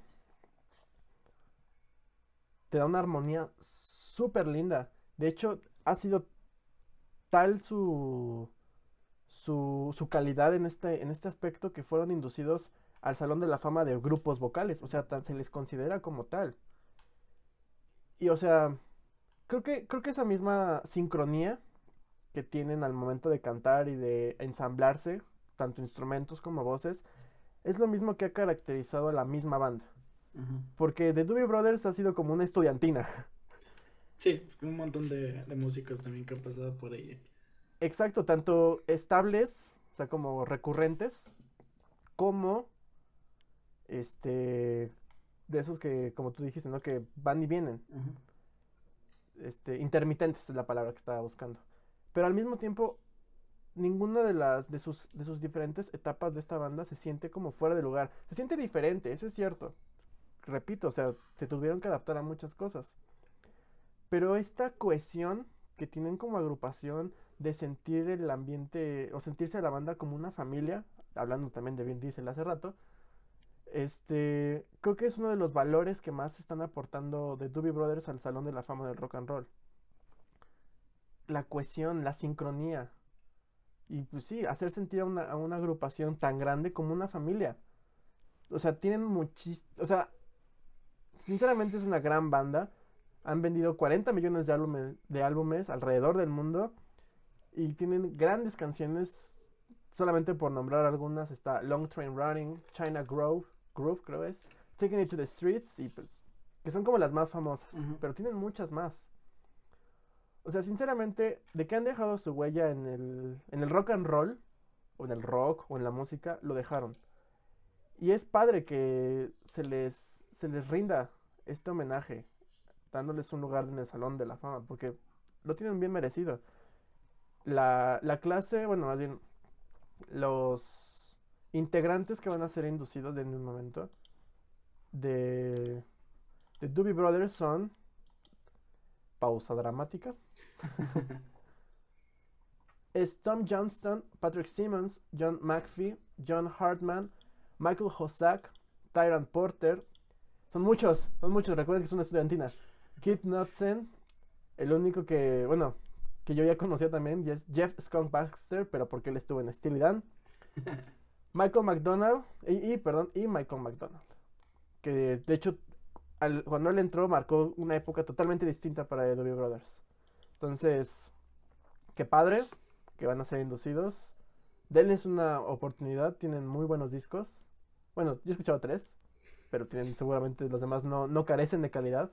Te da una armonía súper linda. De hecho, ha sido tal su, su, calidad en este, en este aspecto que fueron inducidos al Salón de la Fama de grupos vocales, o sea, se les considera como tal. Y o sea, creo que, creo que esa misma sincronía que tienen al momento de cantar y de ensamblarse, tanto instrumentos como voces, es lo mismo que ha caracterizado a la misma banda. Porque The Doobie Brothers ha sido como una estudiantina. Sí, un montón de, de músicos también que han pasado por ahí. Exacto, tanto estables, o sea, como recurrentes, como este de esos que, como tú dijiste, ¿no? Que van y vienen. Este, intermitentes es la palabra que estaba buscando. Pero al mismo tiempo, ninguna de las, de sus, de sus diferentes etapas de esta banda se siente como fuera de lugar. Se siente diferente, eso es cierto. Repito, o sea, se tuvieron que adaptar a muchas cosas. Pero esta cohesión que tienen como agrupación, de sentir el ambiente o sentirse a la banda como una familia, hablando también de Vin Diesel hace rato, este, creo que es uno de los valores que más están aportando de Doobie Brothers al Salón de la Fama del Rock and Roll. La cohesión, la sincronía. Y pues sí, hacer sentir a una, a una agrupación tan grande como una familia. O sea, tienen muchísimo... O sea, sinceramente es una gran banda. Han vendido 40 millones de álbumes, de álbumes alrededor del mundo y tienen grandes canciones. Solamente por nombrar algunas está Long Train Running, China Grove, Groove creo es, Taking It to the Streets y pues que son como las más famosas, pero tienen muchas más. O sea, sinceramente, de que han dejado su huella en el, en el rock and roll, o en el rock, o en la música, lo dejaron. Y es padre que se les, se les rinda este homenaje, dándoles un lugar en el Salón de la Fama, porque lo tienen bien merecido la, la clase, bueno, más bien los integrantes que van a ser inducidos en un momento de, de Doobie Brothers son pausa dramática. Es Tom Johnston, Patrick Simmons, John McPhee, John Hartman, Michael Hosak, Tyrant Porter. Son muchos, son muchos. Recuerden que es una estudiantina. Kit Knudsen, el único que, bueno, que yo ya conocía también, y es Jeff Skunk Baxter, pero porque él estuvo en Steely Dan. Michael McDonald, y, perdón, y Michael McDonald. Que de hecho, cuando él entró, marcó una época totalmente distinta para The Brothers. Entonces, qué padre que van a ser inducidos. Denles una oportunidad, tienen muy buenos discos. Bueno, yo he escuchado tres, pero tienen seguramente los demás no, no carecen de calidad.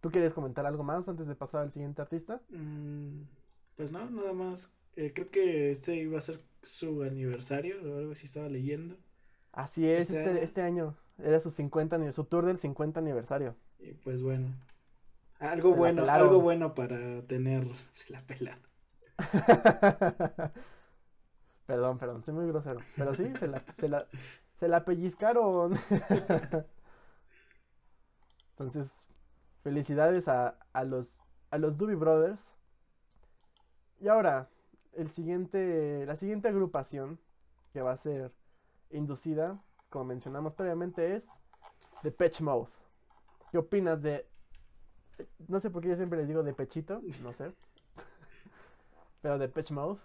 ¿Tú quieres comentar algo más antes de pasar al siguiente artista? Mm, pues no, nada más. Eh, creo que este iba a ser su aniversario, o algo así estaba leyendo. Así es, este, este, este año. Era su 50 su tour del 50 aniversario. Y pues bueno. Algo bueno, algo bueno para tener. Se la pela. perdón, perdón, soy muy grosero. Pero sí, se la, se la, se la pellizcaron. Entonces, felicidades a, a los a los Doobie Brothers. Y ahora, el siguiente, la siguiente agrupación que va a ser inducida, como mencionamos previamente, es The Patch Mouth. ¿Qué opinas de.? No sé por qué yo siempre les digo de pechito, no sé. Pero de Patch Mouth.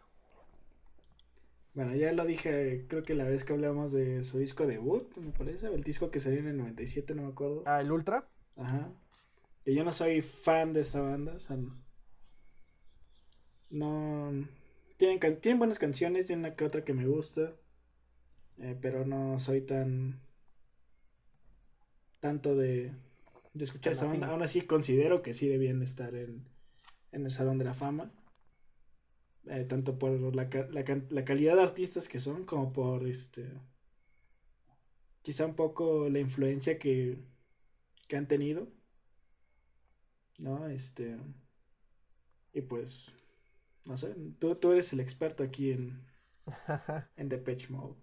Bueno, ya lo dije, creo que la vez que hablamos de su disco debut, me parece, el disco que salió en el 97, no me acuerdo. Ah, el Ultra. Ajá. Que yo no soy fan de esta banda, o sea, no. Tienen, tienen buenas canciones, tienen una que otra que me gusta. Eh, pero no soy tan. Tanto de. De escuchar esta banda. Aún así considero que sí debían estar en, en el Salón de la Fama. Eh, tanto por la, la, la, calidad de artistas que son, como por este. Quizá un poco la influencia que, que han tenido. ¿No? Este. Y pues no sé, tú, tú eres el experto aquí en, en Depeche Mode.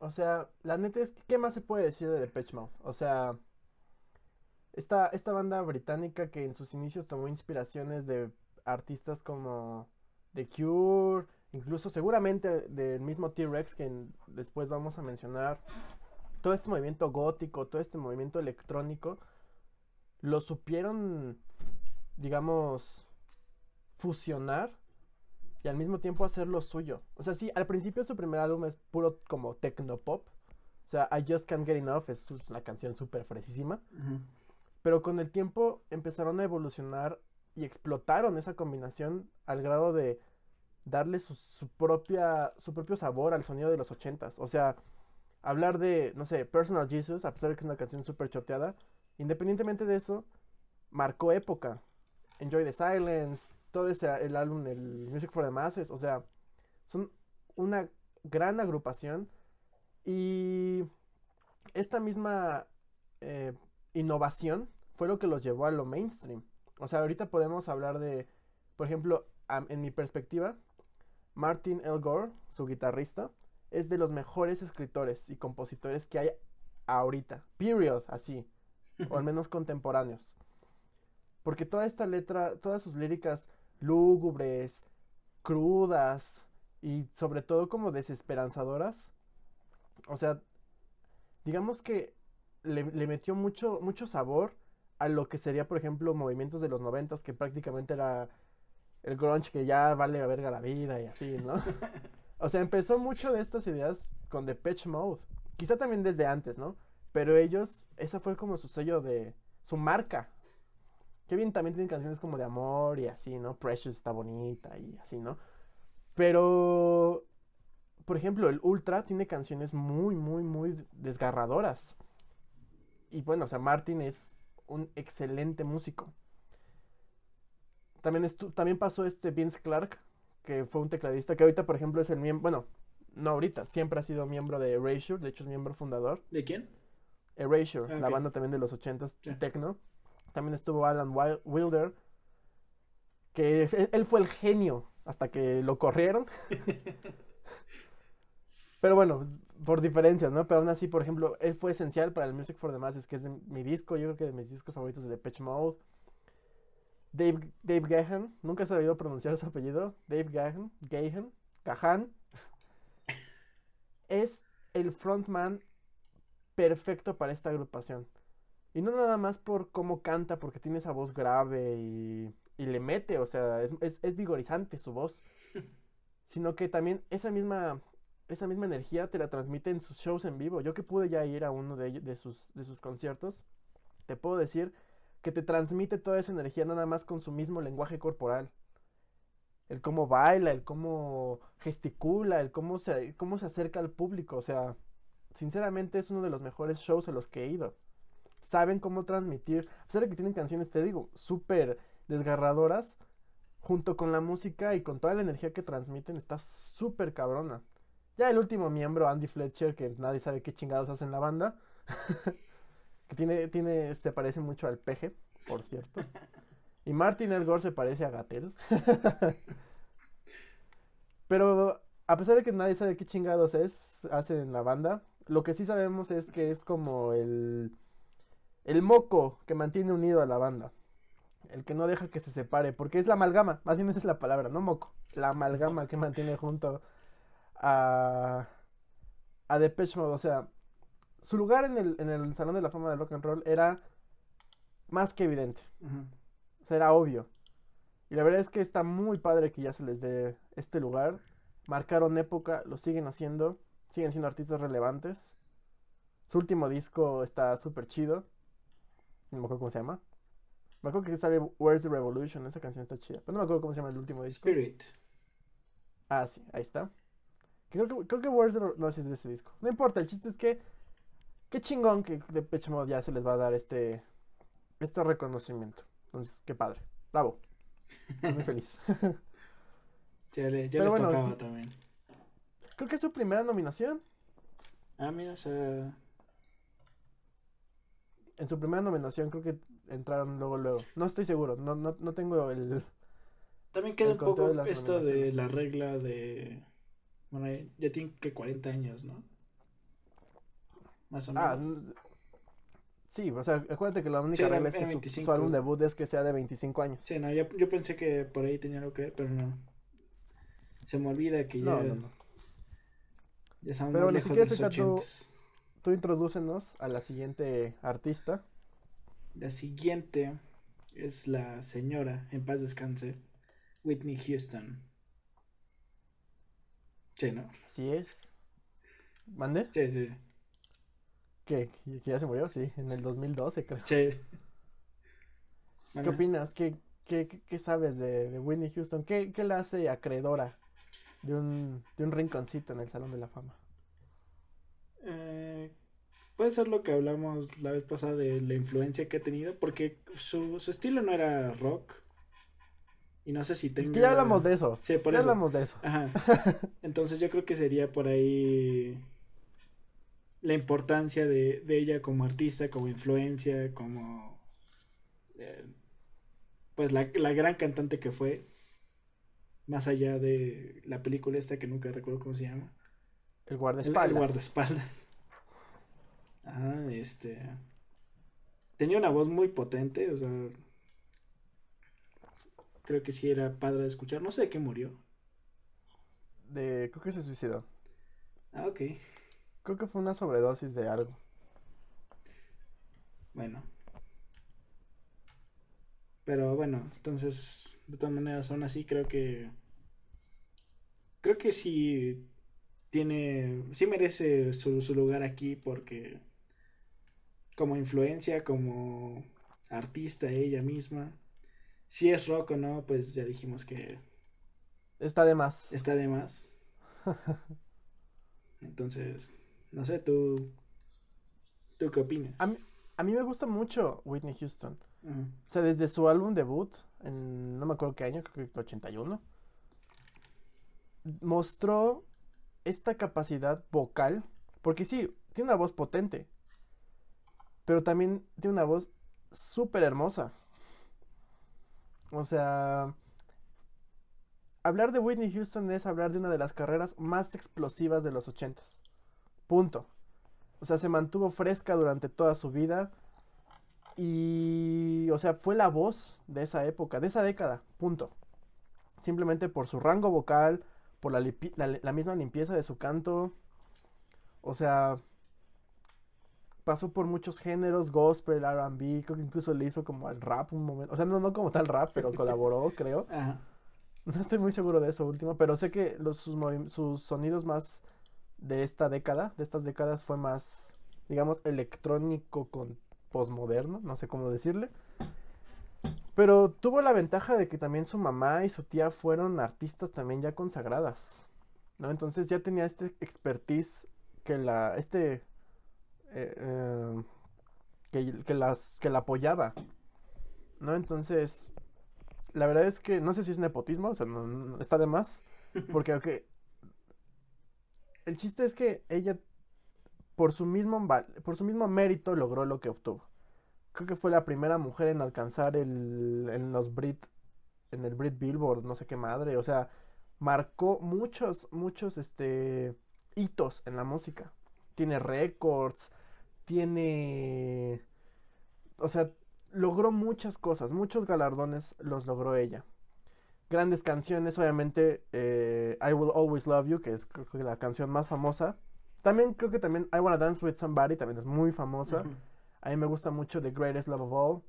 O sea, la neta es, ¿qué más se puede decir de Depeche Mode? O sea, esta, esta banda británica que en sus inicios tomó inspiraciones de artistas como The Cure, incluso seguramente del mismo T-Rex que después vamos a mencionar, todo este movimiento gótico, todo este movimiento electrónico, lo supieron, digamos, fusionar y al mismo tiempo hacer lo suyo. O sea, sí, al principio su primer álbum es puro como pop O sea, I Just Can't Get Enough es una canción súper fresísima. Pero con el tiempo empezaron a evolucionar y explotaron esa combinación al grado de darle su, propia, su propio sabor al sonido de los ochentas. O sea, hablar de, no sé, Personal Jesus, a pesar de que es una canción súper choteada, independientemente de eso, marcó época. Enjoy the Silence, todo ese, el álbum, el Music for the Masses, o sea, son una gran agrupación y esta misma eh, innovación fue lo que los llevó a lo mainstream. O sea, ahorita podemos hablar de, por ejemplo, en mi perspectiva, Martin Elgore, su guitarrista, es de los mejores escritores y compositores que hay ahorita. Period, así. o al menos contemporáneos. Porque toda esta letra, todas sus líricas lúgubres, crudas y sobre todo como desesperanzadoras. O sea, digamos que le, metió mucho, mucho sabor a lo que sería, por ejemplo, movimientos de los noventas, que prácticamente era el grunge que ya vale a verga la vida y así, ¿no? o sea, empezó mucho de estas ideas con Depeche Mode. Quizá también desde antes, ¿no? Pero ellos, esa fue como su sello de, su marca, Kevin también tiene canciones como de amor y así, ¿no? Precious está bonita y así, ¿no? Pero, por ejemplo, el Ultra tiene canciones muy, muy, muy desgarradoras. Y bueno, o sea, Martin es un excelente músico. También, también pasó este Vince Clark, que fue un tecladista, que ahorita, por ejemplo, es el miembro, bueno, no ahorita, siempre ha sido miembro de Erasure, de hecho es miembro fundador. ¿De quién? Erasure, ah, la banda también de los ochentas, y techno. También estuvo Alan Wilder, que él fue el genio hasta que lo corrieron. Pero bueno, por diferencias, ¿no? Pero aún así, por ejemplo, él fue esencial para el Music for the Masses, que es mi disco, yo creo que de mis discos favoritos de Depeche Mode. Dave, Dave Gahan, nunca he sabido pronunciar su apellido. Dave Gahan, Gahan, Gahan. es el frontman perfecto para esta agrupación. Y no nada más por cómo canta, porque tiene esa voz grave y, y le mete, o sea, es, es, es vigorizante su voz. Sino que también esa misma, esa misma energía te la transmite en sus shows en vivo. Yo que pude ya ir a uno de, de, sus, de sus conciertos, te puedo decir que te transmite toda esa energía nada más con su mismo lenguaje corporal. El cómo baila, el cómo gesticula, el cómo se, cómo se acerca al público. O sea, sinceramente es uno de los mejores shows a los que he ido. Saben cómo transmitir, a pesar de que tienen canciones, te digo, súper desgarradoras, junto con la música y con toda la energía que transmiten, está súper cabrona. Ya el último miembro, Andy Fletcher, que nadie sabe qué chingados hace en la banda, que tiene, tiene, se parece mucho al peje, por cierto. Y Martin Elgore se parece a Gatel. Pero a pesar de que nadie sabe qué chingados es, hace en la banda, lo que sí sabemos es que es como el, el moco que mantiene unido a la banda. El que no deja que se separe, porque es la amalgama, más bien esa es la palabra, no moco. La amalgama que mantiene junto a, a Depeche Mode. O sea, su lugar en el, en el Salón de la Fama del Rock and Roll era más que evidente. Uh -huh. O sea, era obvio. Y la verdad es que está muy padre que ya se les dé este lugar. Marcaron época, lo siguen haciendo. Siguen siendo artistas relevantes. Su último disco está súper chido. No me acuerdo cómo se llama. Me acuerdo que sale Where's the Revolution. Esa canción está chida. Pero no me acuerdo cómo se llama el último disco. Spirit. Ah, sí, ahí está. Creo que, creo que the No sé si es de ese disco. No importa, el chiste es que. Qué chingón que de Pitch Mode ya se les va a dar este. Este reconocimiento. Entonces, qué padre. Bravo. Muy feliz. ya, le, ya les bueno, tocaba sí. también. Creo que es su primera nominación. Ah, mira, o sea. En su primera nominación creo que entraron luego, luego. No estoy seguro. No, no, no tengo el. También queda El un poco de esto de la regla de. Bueno, ya- tiene que 40 años, ¿no? Más o Ah, menos. n- sí, o sea, acuérdate que la única Sí, regla es que su- su, 25. álbum debut es que sea de 25 años. Sí, no, yo, yo pensé que por ahí tenía algo que ver, pero no. Se me olvida que ya, No, no, no. ya estamos Pero bueno, si lejos de los ahorita tú- ochentas. Tú introdúcenos a la siguiente artista. La siguiente es la señora, en paz descanse, Whitney Houston. Sí, ¿no? Así es. ¿Mande? Sí, sí, ¿Qué? ¿Que ya se murió? Sí, en el 2012 creo. sí. ¿Qué opinas? ¿Qué, qué, qué- sabes de, de Whitney Houston? ¿Qué, qué la hace acreedora de un, de un rinconcito en el Salón de la Fama? eh, puede ser lo que hablamos la vez pasada de la influencia que ha tenido, porque su, su estilo no era rock. Y no sé si tenga... Que ya hablamos de eso. Sí, por ya eso. hablamos de eso. Ajá. Entonces yo creo que sería por ahí la importancia de, de ella como artista, como influencia, como eh, pues la, la gran cantante que fue, más allá de la película esta que nunca recuerdo cómo se llama. El El, guardaespaldas. el guardaespaldas. Ajá, este. Tenía una voz muy potente, o sea. Creo que sí era padre de escuchar. No sé de qué murió. De, creo que se suicidó. Ah, ok. Creo que fue una sobredosis de algo. Bueno. Pero bueno, entonces, de todas maneras, aún así creo que. Creo que sí tiene. Sí merece su, su lugar aquí porque. Como influencia, como artista ella misma. Si es rock o no, pues ya dijimos que Está de más. está de más. Entonces, no sé, tú. ¿Tú qué opinas? A mí, a mí me gusta mucho Whitney Houston. O sea, desde su álbum debut, en no me acuerdo qué año, creo que el 81, mostró esta capacidad vocal, porque sí, tiene una voz potente, pero también tiene una voz súper hermosa. O sea, hablar de Whitney Houston es hablar de una de las carreras más explosivas de los 80s. Punto. O sea, se mantuvo fresca durante toda su vida. Y, o sea, fue la voz de esa época, de esa década, punto. Simplemente por su rango vocal, por la, la, la misma limpieza de su canto. O sea, pasó por muchos géneros, gospel, RB, creo que incluso le hizo como al rap un momento. O sea, no, no como tal rap, pero colaboró, creo. No estoy muy seguro de eso último, pero sé que los, sus, sus sonidos más de esta década, de estas décadas, fue más, digamos, electrónico con posmoderno, no sé cómo decirle. Pero tuvo la ventaja de que también su mamá y su tía fueron artistas también ya consagradas, ¿no? Entonces ya tenía este expertise que la, este, eh, eh, que, que, las, que la apoyaba, ¿no? Entonces, la verdad es que no sé si es nepotismo, o sea, no, está de más, porque el chiste es que ella por su mismo por su mismo mérito logró lo que obtuvo. Creo que fue la primera mujer en alcanzar el en los Brit en el Brit Billboard, no sé qué madre, o sea, marcó muchos muchos este hitos en la música. Tiene récords, tiene o sea, logró muchas cosas, muchos galardones los logró ella. Grandes canciones, obviamente eh, I Will Always Love You, que es creo que la canción más famosa. También creo que también I Wanna Dance With Somebody también es muy famosa. A mí me gusta mucho The Greatest Love of All,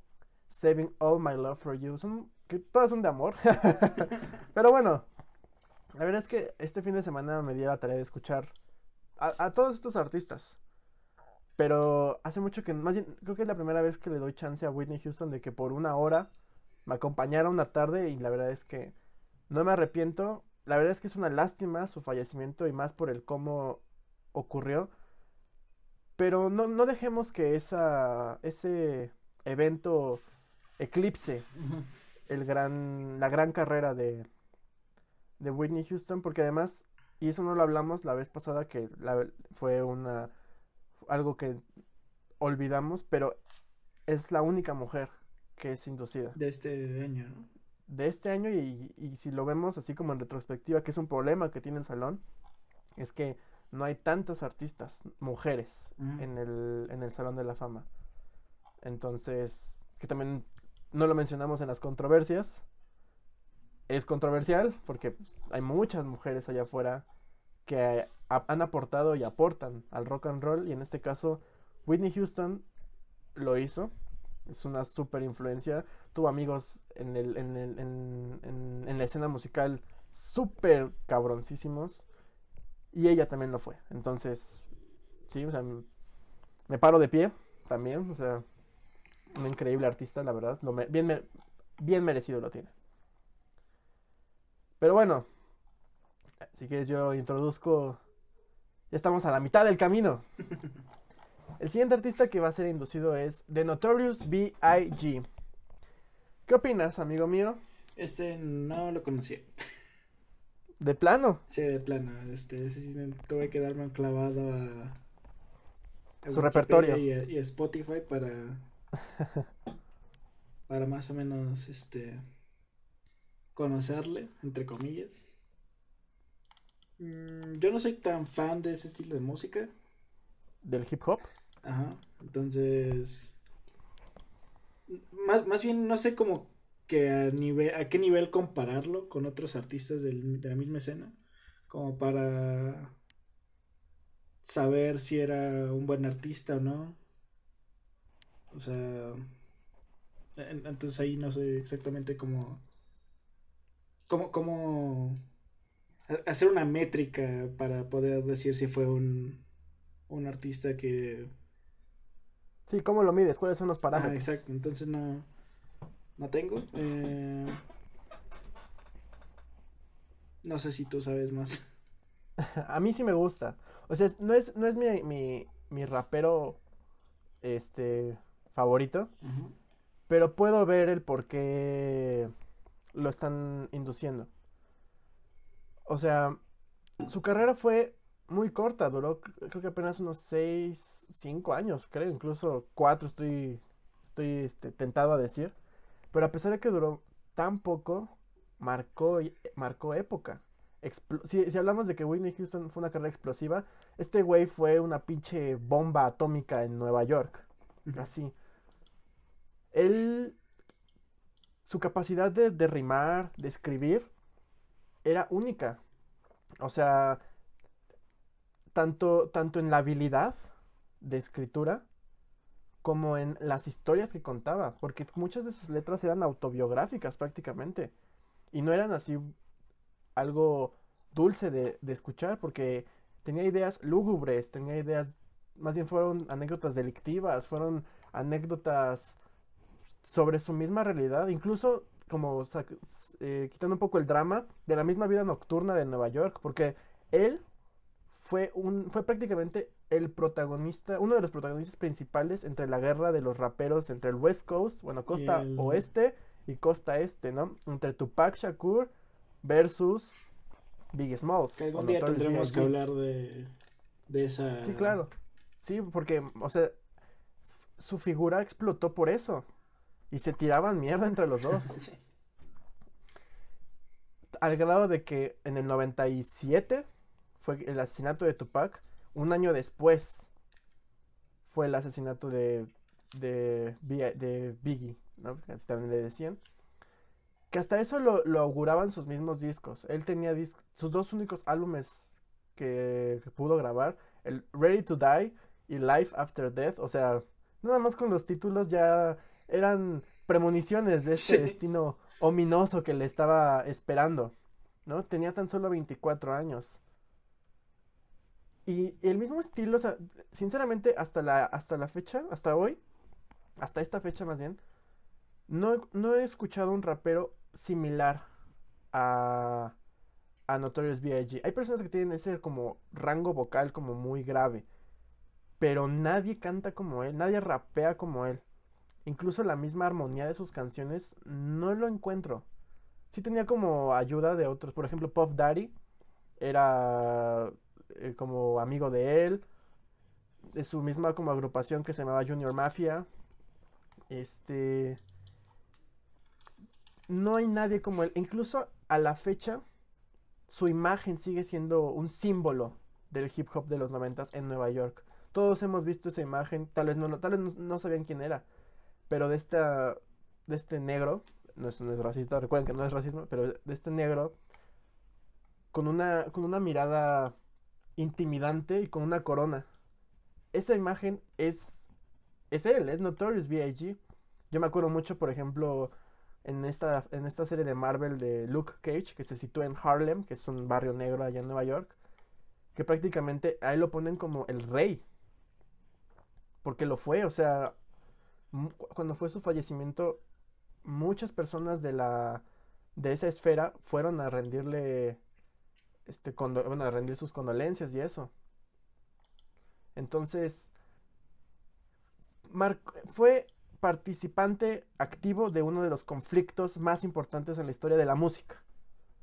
Saving All My Love for You. Son, que todas son de amor. Pero bueno, la verdad es que este fin de semana me di la tarea de escuchar a todos estos artistas. Pero hace mucho que, más bien, creo que es la primera vez que le doy chance a Whitney Houston de que por una hora me acompañara una tarde y la verdad es que no me arrepiento. La verdad es que es una lástima su fallecimiento y más por el cómo ocurrió. Pero no, no dejemos que esa, ese evento eclipse el gran, la gran carrera de, de Whitney Houston, porque además, y eso no lo hablamos la vez pasada, que fue una algo que olvidamos, pero es la única mujer que es inducida. De este año, ¿no? De este año y, y, si lo vemos así como en retrospectiva, que es un problema que tiene el salón, es que no hay tantas artistas, mujeres, en, el, en el Salón de la Fama. Entonces, que también no lo mencionamos en las controversias. Es controversial porque pues, hay muchas mujeres allá afuera que han aportado y aportan al rock and roll y en este caso Whitney Houston lo hizo. Es una super influencia. Tuvo amigos en, el, en, el, en, la escena musical súper cabroncísimos y ella también lo fue. Entonces sí o sea me paro de pie también o sea un increíble artista la verdad. Bien, bien merecido lo tiene. Pero bueno si quieres yo introduzco ya estamos a la mitad del camino. El siguiente artista que va a ser inducido es The Notorious B.I.G. ¿Qué opinas, amigo mío? Este no lo conocía. ¿De plano? Sí, de plano. Este, sí, tuve que darme un clavado a, su repertorio y a, Spotify para para más o menos este conocerle entre comillas yo no soy tan fan de ese estilo de música. ¿Del hip hop? Ajá. Entonces. Más, más bien no sé cómo que a nivel a qué nivel compararlo con otros artistas de la misma escena. Como para saber si era un buen artista o no. O sea. Entonces ahí no sé exactamente cómo. Cómo, cómo hacer una métrica para poder decir si fue un, un artista que... Sí, ¿cómo lo mides? ¿Cuáles son los parámetros? Ah, exacto, entonces no, no tengo. Eh, no sé si tú sabes más. A mí sí me gusta. O sea, no es, no es mi, mi, mi rapero este favorito. Pero puedo ver el por qué lo están induciendo. O sea, su carrera fue muy corta, duró creo que apenas unos 6, 5 años, creo, incluso 4 estoy, estoy este, tentado a decir. Pero a pesar de que duró tan poco, marcó, marcó época. si, si, hablamos de que Whitney Houston fue una carrera explosiva, este güey fue una pinche bomba atómica en Nueva York. Así. él, su capacidad de, de rimar, de escribir, era única. O sea, tanto, tanto en la habilidad de escritura como en las historias que contaba, porque muchas de sus letras eran autobiográficas prácticamente, y no eran así algo dulce de, de escuchar, porque tenía ideas lúgubres, tenía ideas, más bien fueron anécdotas delictivas, fueron anécdotas sobre su misma realidad, incluso como eh, quitando un poco el drama de la misma vida nocturna de Nueva York, porque él fue un fue prácticamente el protagonista, uno de los protagonistas principales entre la guerra de los raperos entre el West Coast, bueno, costa oeste y costa este, ¿no? Entre Tupac Shakur versus Big Smalls. algún día tendremos que hablar de, de esa... Sí, claro. Sí, porque, o sea, su figura explotó por eso. Y se tiraban mierda entre los dos. Al grado de que en el 97 fue el asesinato de Tupac. Un año después fue el asesinato de, de, de Biggie, ¿no? Pues, también le decían. Que hasta eso lo, auguraban sus mismos discos. Él tenía sus dos únicos álbumes que, que pudo grabar. El Ready to Die y Life After Death. O sea, nada más con los títulos ya eran premoniciones de este destino ominoso que le estaba esperando, ¿no? Tenía tan solo 24 años. Y el mismo estilo, o sea, sinceramente, hasta la, hasta la fecha, hasta hoy, hasta esta fecha más bien, no, no he escuchado un rapero similar a, a Notorious B.I.G. Hay personas que tienen ese como rango vocal como muy grave, pero nadie canta como él, nadie rapea como él. Incluso la misma armonía de sus canciones no lo encuentro. Sí tenía como ayuda de otros. Por ejemplo, Pop Daddy era eh, como amigo de él. De su misma como agrupación que se llamaba Junior Mafia. Este... No hay nadie como él. Incluso a la fecha, su imagen sigue siendo un símbolo del hip hop de los noventas en Nueva York. Todos hemos visto esa imagen, tal vez no, tal vez no sabían quién era pero de esta de este negro, no es, racista, recuerden que no es racismo, pero de este negro con una con una mirada intimidante y con una corona. Esa imagen es es él, es Notorious B.I.G. Yo me acuerdo mucho, por ejemplo, en esta, en esta serie de Marvel de Luke Cage, que se sitúa en Harlem, que es un barrio negro allá en Nueva York, que prácticamente ahí lo ponen como el rey. Porque lo fue, o sea, cuando fue su fallecimiento, muchas personas de la de esa esfera fueron a rendirle este bueno, a rendir sus condolencias y eso. Entonces fue participante activo de uno de los conflictos más importantes en la historia de la música.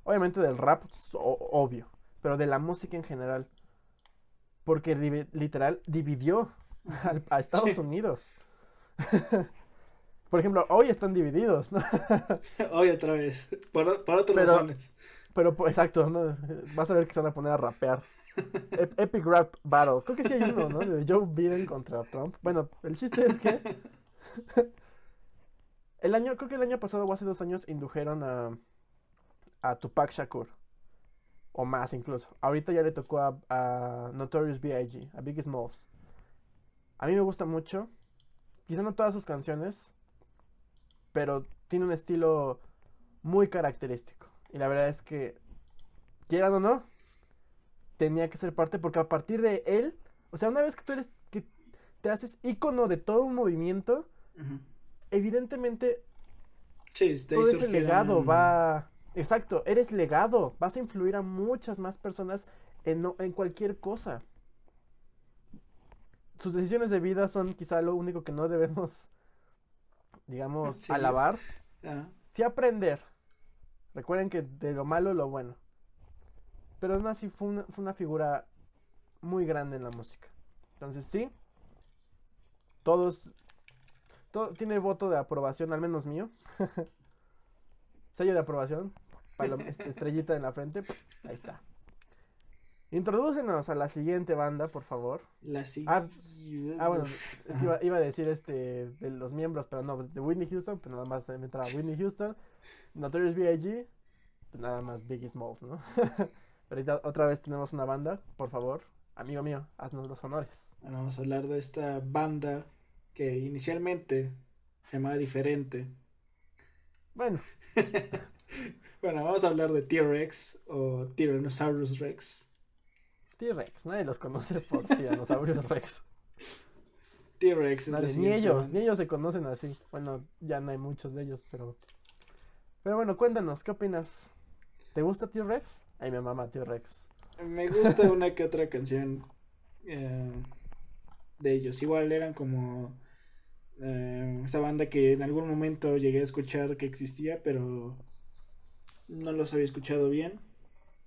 Obviamente del rap, obvio, pero de la música en general. Porque literal dividió a, Estados Unidos. Por ejemplo, hoy están divididos, ¿no? hoy otra vez, por, otras razones. Pero, exacto, ¿no? vas a ver que se van a poner a rapear. Epic Rap Battle. Creo que sí hay uno, ¿no? De Joe Biden contra Trump. Bueno, el chiste es que... el año, creo que el año pasado o hace dos años indujeron a, a Tupac Shakur. O más incluso. Ahorita ya le tocó a, a Notorious B.I.G., a Big Smalls. A mí me gusta mucho quizá no todas sus canciones, pero tiene un estilo muy característico. Y la verdad es que, quieran o no, tenía que ser parte porque a partir de él, o sea, una vez que tú eres, que te haces ícono de todo un movimiento, evidentemente todo ese legado va... Exacto, eres legado, vas a influir a muchas más personas en, en cualquier cosa sus decisiones de vida son quizá lo único que no debemos, digamos, alabar. Sí aprender. Recuerden que de lo malo lo bueno. Pero aún así fue una, fue una figura muy grande en la música. Entonces sí, todos, todo, tiene voto de aprobación, al menos mío. Sello de aprobación, este, estrellita en la frente, ahí está. Introdúcenos a la siguiente banda, por favor. La. Ah, ah, bueno, es que iba, iba a decir este de los miembros, pero no, de Whitney Houston, pero nada más me entraba Whitney Houston, Notorious B.I.G., pues nada más Biggie Smalls, ¿no? pero ahorita otra vez tenemos una banda, por favor, amigo mío, haznos los honores. Bueno, vamos a hablar de esta banda que inicialmente se llamaba diferente. Bueno, Bueno, vamos a hablar de T-Rex o Tyrannosaurus Rex. T-Rex, nadie los conoce por Tyrannosaurus Rex. T-Rex es ni ellos, ni ellos se conocen así. Bueno, ya no hay muchos de ellos, pero... Pero bueno, cuéntanos, ¿qué opinas? ¿Te gusta T-Rex? Ay, mi mamá T-Rex. Me gusta una que otra canción eh, de ellos. Igual eran como eh, esa banda que en algún momento llegué a escuchar que existía, pero no los había escuchado bien.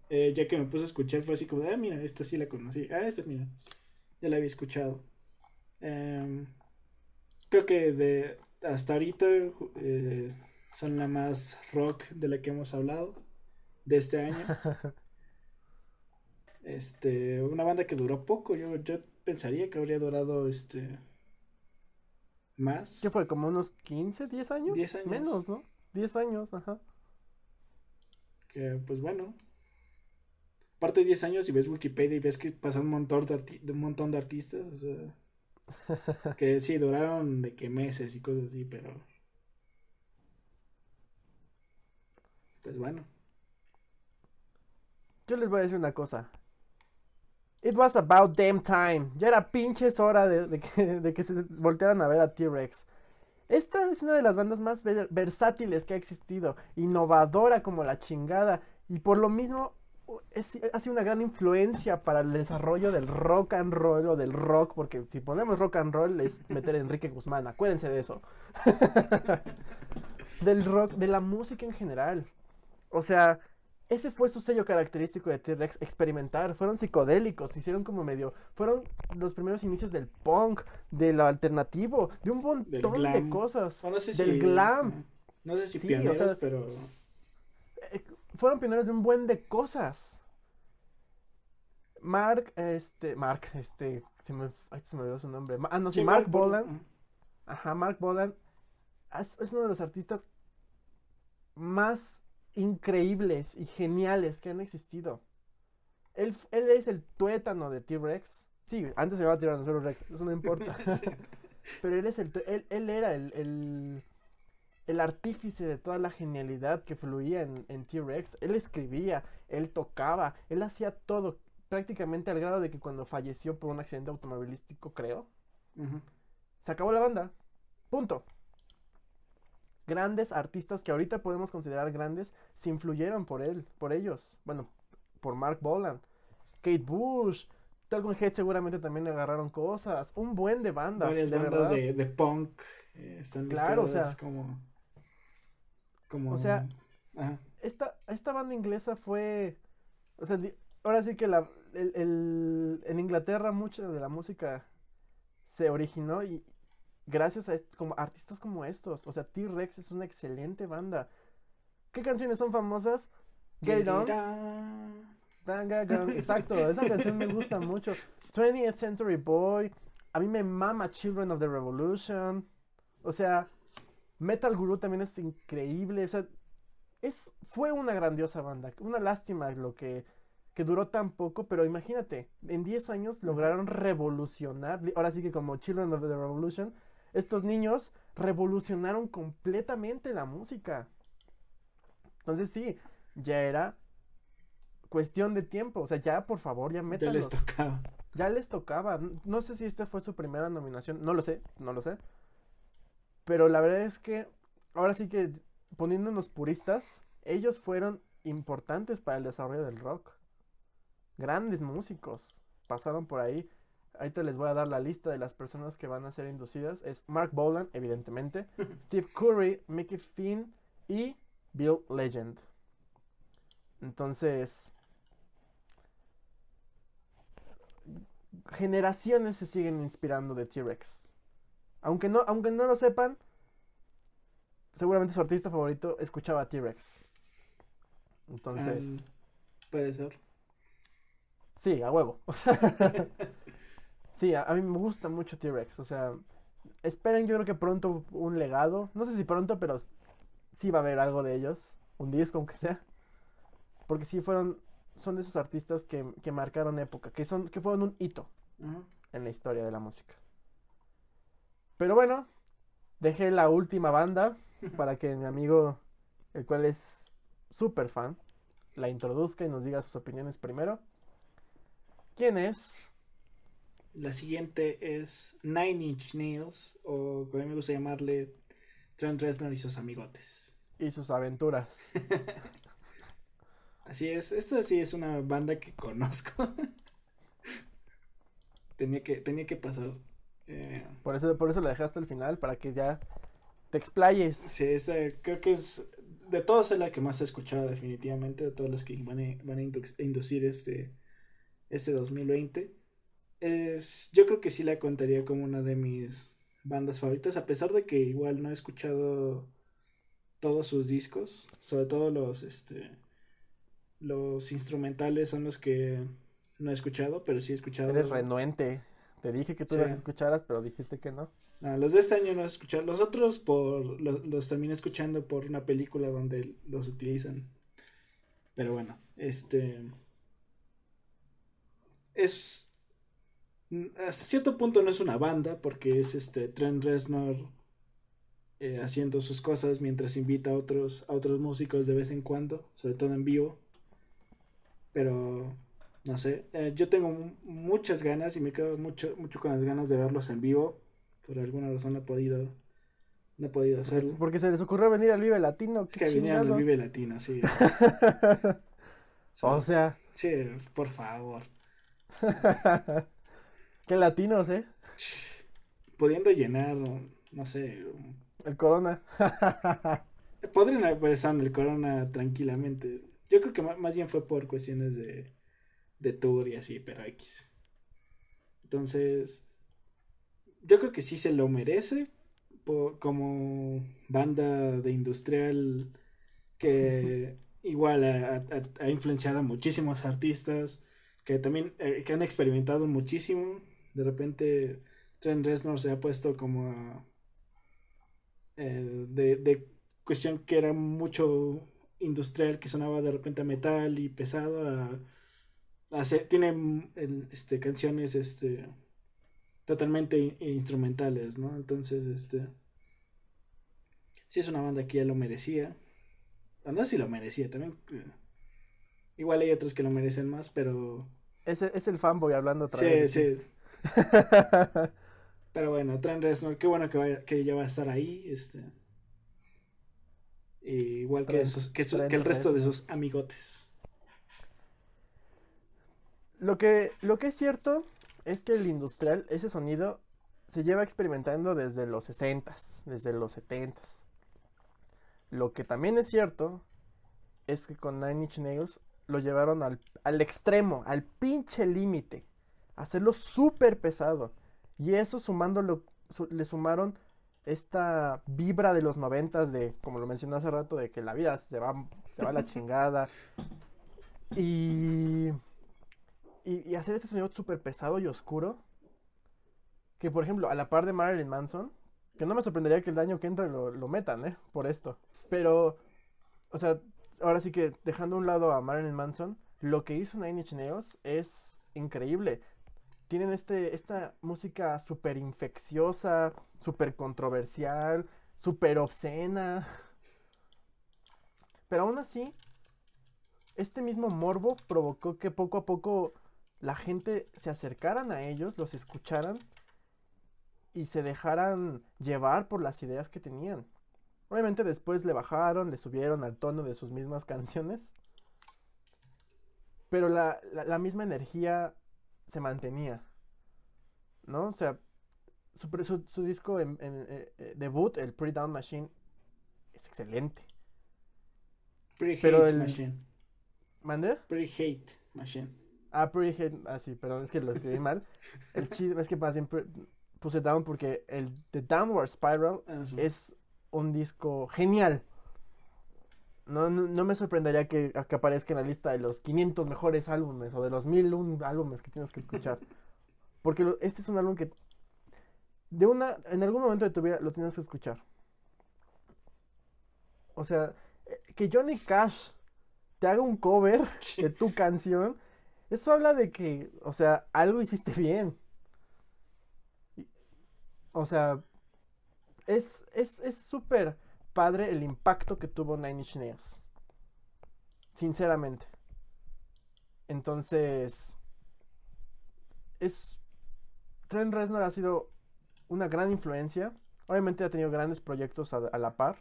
Eh, ya que me puse a escuchar fue así como, ah, mira, esta sí la conocí. Ah, esta, mira, ya la había escuchado. Em, creo que de hasta ahorita eh, son la más rock de la que hemos hablado de este año. Este, una banda que duró poco, yo, yo pensaría que habría durado este más. ¿Qué fue? ¿Como unos 15, 10 años? 10 años. Menos, ¿no? 10 años, ajá. Que pues bueno. Aparte de 10 años y ves Wikipedia y ves que pasó un montón de, arti- de un montón de artistas, o sea, que sí, duraron de que meses y cosas así, pero pues bueno. Yo les voy a decir una cosa. It was about damn time. Ya era pinches hora de, de que, de que se voltearan a ver a T-Rex. Esta es una de las bandas más ver- versátiles que ha existido. Innovadora como la chingada. Y por lo mismo es- ha sido una gran influencia para el desarrollo del rock and roll o del rock. Porque si ponemos rock and roll es meter a Enrique Guzmán. Acuérdense de eso. del rock, de la música en general. O sea, ese fue su sello característico de T-Rex, experimentar. Fueron psicodélicos, hicieron como medio. Fueron los primeros inicios del punk, de lo alternativo, de un montón de cosas. O no sé Del si- glam. No sé si Sí, o pioneros, sea, pero Fueron pioneros de un buen de cosas. Mark, este, Mark, este, se me, ay, se me olvidó su nombre. Ah, no, sí, Sí, Mark Bolan. Bolan. Ajá, Mark Bolan es, es uno de los artistas más increíbles y geniales que han existido. Él, él es el tuétano de T-Rex. Sí, antes se llamaba Tyrannosaurus Rex, eso no importa. Sí. Pero él es el, él, él era el, el, el artífice de toda la genialidad que fluía en, en T-Rex. Él escribía, él tocaba, él hacía todo, prácticamente al grado de que cuando falleció por un accidente automovilístico, creo, se acabó la banda. Punto. Grandes artistas que ahorita podemos considerar grandes se influyeron por él, por ellos. Bueno, por Mark Bolan. Kate Bush. Talcon Head seguramente también le agarraron cosas. Un buen de bandas, Varias de bandas verdad. de, de punk eh, están Claro, o sea- como como O sea, ajá. esta, esta banda inglesa fue. O sea, ahora sí que la, el, el- en Inglaterra mucha de la música se originó y gracias a como artistas como estos. O sea, T-Rex es una excelente banda. ¿Qué canciones son famosas? Get On. Exacto, esa canción me gusta mucho. 20th Century Boy. A mí me mama Children of the Revolution. O sea, Metal Guru también es increíble. O sea, es, fue una grandiosa banda. Una lástima lo que, que duró tan poco, pero imagínate, en 10 años lograron revolucionar. Ahora sí que como Children of the Revolution, estos niños revolucionaron completamente la música. Entonces sí, ya era cuestión de tiempo. O sea, ya por favor, ya Ya métanlos. les tocaba. Ya les tocaba. No sé si esta fue su primera nominación. No lo sé, no lo sé. Pero la verdad es que ahora sí que poniéndonos puristas, ellos fueron importantes para el desarrollo del rock. Grandes músicos pasaron por ahí. Ahorita les voy a dar la lista de las personas que van a ser inducidas. Es Mark Bolan, evidentemente, Steve Curry, Mickey Finn y Bill Legend. Entonces, generaciones se siguen inspirando de T-Rex. Aunque no, aunque no lo sepan, seguramente su artista favorito escuchaba a T-Rex. Entonces, Ah, puede ser. Sí, a huevo. sí, a, a mí me gusta mucho T-Rex. O sea, esperen, yo creo que pronto un legado. No sé si pronto, pero sí va a haber algo de ellos. Un disco, aunque sea. Porque sí fueron. Son de esos artistas que, que marcaron época. Que, son, que fueron un hito en la historia de la música. Pero bueno, dejé la última banda para que mi amigo, el cual es súper fan, la introduzca y nos diga sus opiniones primero. ¿Quién es? La siguiente es Nine Inch Nails, o como me gusta llamarle Trent Reznor y sus amigotes. Y sus aventuras. Así es, esta sí es una banda que conozco. tenía, que, tenía que pasar. Eh, Por eso, por eso la dejé hasta el final, para que ya te explayes. sí, esta creo que es, de todas es la que más he escuchado definitivamente, de todos los que van a, van a indu- inducir este, este 2020. Es, yo creo que sí la contaría como una de mis bandas favoritas, a pesar de que igual no he escuchado todos sus discos, sobre todo los, este, los instrumentales son los que no he escuchado, pero sí he escuchado. Eres renuente. Te dije que tú Sí. las escucharas, pero dijiste que no. No, los de este año no escuchado. Los otros por los, los terminé escuchando por una película donde los utilizan. Pero bueno, este es hasta cierto punto no es una banda porque es este Trent Reznor eh, haciendo sus cosas mientras invita a otros a otros músicos de vez en cuando, sobre todo en vivo. Pero no sé, eh, yo tengo mu- muchas ganas y me quedo mucho mucho con las ganas de verlos en vivo. Por alguna razón no he podido no he podido hacerlo. Porque se les ocurrió venir al Vive Latino. Es que vinieron al. Vive Latino, sí. o sea, Sí, por favor. qué latinos, ¿eh? Pudiendo llenar, no sé, El Corona. podrían haber estado en el Corona tranquilamente. Yo creo que más bien fue por cuestiones de, de tour y así, pero X. Entonces, yo creo que sí se lo merece como banda de industrial que igual ha, ha- ha influenciado a muchísimos artistas que también eh, que han experimentado muchísimo. De repente, Trent Reznor se ha puesto como a, eh, de, de cuestión que era mucho industrial, que sonaba de repente a metal y pesado, a, a hacer- tiene mm, este, canciones este, totalmente in- instrumentales, ¿no? Entonces, este, sí es una banda que ya lo merecía. O no sé si lo merecía, también. eh, igual hay otros que lo merecen más, pero... Es, el- es el fanboy hablando otra Sí, vez. sí. ti. Pero bueno, Trent Reznor, qué bueno que, vaya- que ya va a estar ahí, este. Igual que, Trent- sus- que, su- que el resto de sus amigotes. Lo que, lo que es cierto es que el industrial, ese sonido, se lleva experimentando desde los 60s, desde los 70s. Lo que también es cierto es que con Nine Inch Nails lo llevaron al, al extremo, al pinche límite. Hacerlo súper pesado. Y eso sumándolo, su- le sumaron esta vibra de los noventas de, como lo mencioné hace rato, de que la vida se va, se va a la chingada. Y, y, hacer este sonido súper pesado y oscuro. Que por ejemplo, a la par de Marilyn Manson, que no me sorprendería que el año que entra lo, lo metan, ¿eh? Por esto. Pero, o sea, ahora sí que dejando a un lado a Marilyn Manson, lo que hizo Nine Inch Nails es increíble. Tienen este, esta música súper infecciosa, súper controversial, súper obscena. Pero aún así, este mismo morbo provocó que poco a poco la gente se acercaran a ellos, los escucharan y se dejaran llevar por las ideas que tenían. Obviamente después le bajaron, le subieron al tono de sus mismas canciones, pero la, la- la misma energía se mantenía, ¿no? O sea, su, su- su disco en, en, eh, eh, debut, el Pretty Down Machine, es excelente. Pretty Pero Hate el- Machine. ¿Mande? Pretty Hate Machine. Hate. Ah, sí, perdón, es que lo escribí mal. El chiste es que más bien puse down porque el The Downward Spiral Ah, es un disco genial. no, no, no me sorprendería que, que aparezca en la lista de los 500 mejores álbumes o de los 1001 álbumes que tienes que escuchar. Porque lo- este es un álbum que de una en algún momento de tu vida lo tienes que escuchar. O sea, eh, que Johnny Cash te haga un cover de tu canción, eso habla de que, o sea, algo hiciste bien. O sea, es es es súper padre el impacto que tuvo Nine Inch Nails. Sinceramente. Entonces, es Trent Reznor ha sido una gran influencia. Obviamente ha tenido grandes proyectos a, a la par.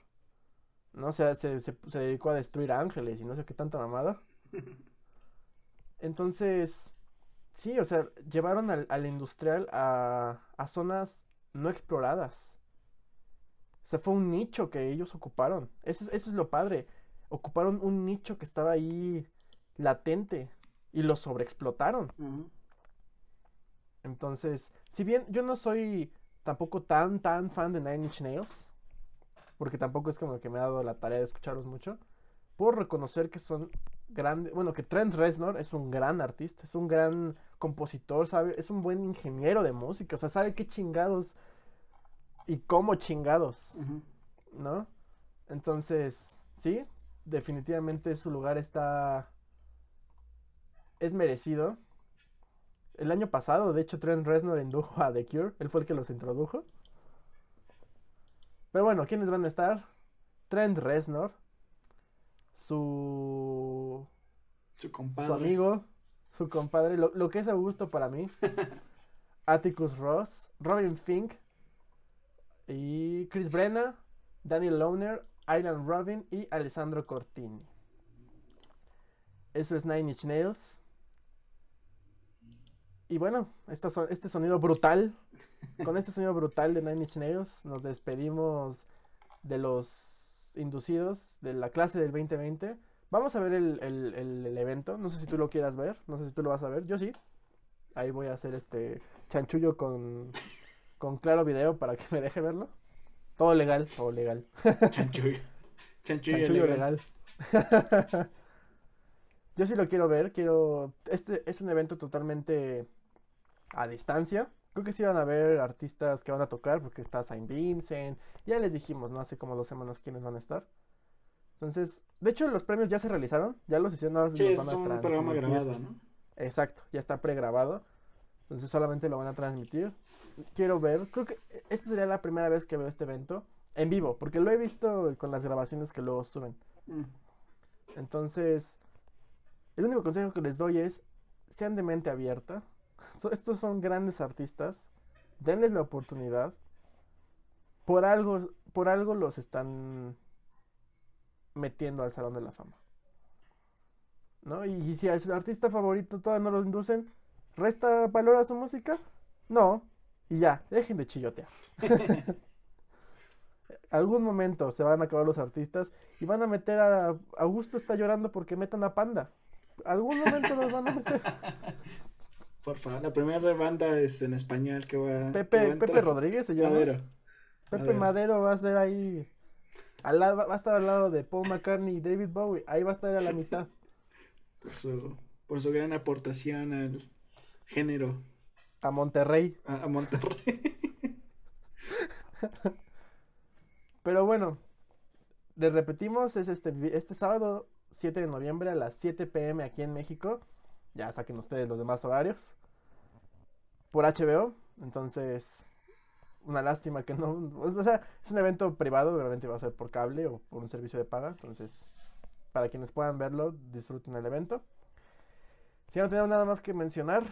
¿no? O sea, se, se- se dedicó a destruir ángeles y no sé qué tanta mamada. Entonces, sí, o sea, llevaron al, al industrial a, a zonas no exploradas. O sea, fue un nicho que ellos ocuparon. Eso, es- eso es lo padre. Ocuparon un nicho que estaba ahí latente y lo sobreexplotaron. Entonces, si bien yo no soy tampoco tan, tan fan de Nine Inch Nails, porque tampoco es como que me ha dado la tarea de escucharlos mucho, puedo reconocer que son bueno, que Trent Reznor es un gran artista, es un gran compositor, sabe, es un buen ingeniero de música, o sea, sabe qué chingados y cómo chingados. ¿no? Entonces, sí, definitivamente su lugar está, es merecido. El año pasado, de hecho, Trent Reznor indujo a The Cure. Él fue el que los introdujo. Pero bueno, ¿quiénes van a estar? Trent Reznor. Su, Su compadre. su amigo. Su compadre. Lo, lo que es Augusto para mí. Atticus Ross. Robin Fink. Y Chris Brenna. Daniel Lohner. Island Robin. Y Alessandro Cortini. Eso es Nine Inch Nails. Y bueno, esta este sonido brutal, con este sonido brutal de Nine Inch Nails, nos despedimos de los inducidos de la clase del 2020. Vamos a ver el, el- el- el evento, no sé si tú lo quieras ver, no sé si tú lo vas a ver, yo sí. Ahí voy a hacer este chanchullo con, con claro video para que me deje verlo. Todo legal, todo legal. Chanchullo. Chanchullo, Chanchullo legal. legal. Yo sí lo quiero ver, quiero... Este es un evento totalmente a distancia. Creo que sí van a haber artistas que van a tocar porque está Saint Vincent. Ya les dijimos, ¿no? Hace como dos semanas quiénes van a estar. Entonces, de hecho los premios ya se realizaron, ya los hicieron, más Sí, los es van a un programa grabado, ¿no? Exacto, ya está pregrabado. Entonces solamente lo van a transmitir. Quiero ver, creo que esta sería la primera vez que veo este evento en vivo, porque lo he visto con las grabaciones que luego suben. Mm. Entonces, el único consejo que les doy es, sean de mente abierta. Estos son grandes artistas. Denles la oportunidad. Por algo, por algo los están metiendo al Salón de la Fama. ¿No? Y, y si a su artista favorito todavía no los inducen, ¿resta valor a su música? No. Y ya, dejen de chillotear. Algún momento se van a acabar los artistas y van a meter a Augusto está llorando porque metan a Panda. Algún momento los van a meter. Por favor, la primera banda es en español que va, que va a Pepe. Pepe Rodríguez se llama. Madero. Pepe Madero. Madero va a ser ahí. Al lado, va a estar al lado de Paul McCartney y David Bowie. Ahí va a estar a la mitad. Por su, por su gran aportación al género A Monterrey. a, a Monterrey. Pero bueno, les repetimos, es este, este sábado 7 de noviembre a las 7 pm aquí en México. Ya saquen ustedes los demás horarios. Por HBO. Entonces, una lástima que no... O sea, es un evento privado, obviamente va a ser por cable o por un servicio de paga. Entonces, para quienes puedan verlo, disfruten el evento. Si no tenemos nada más que mencionar,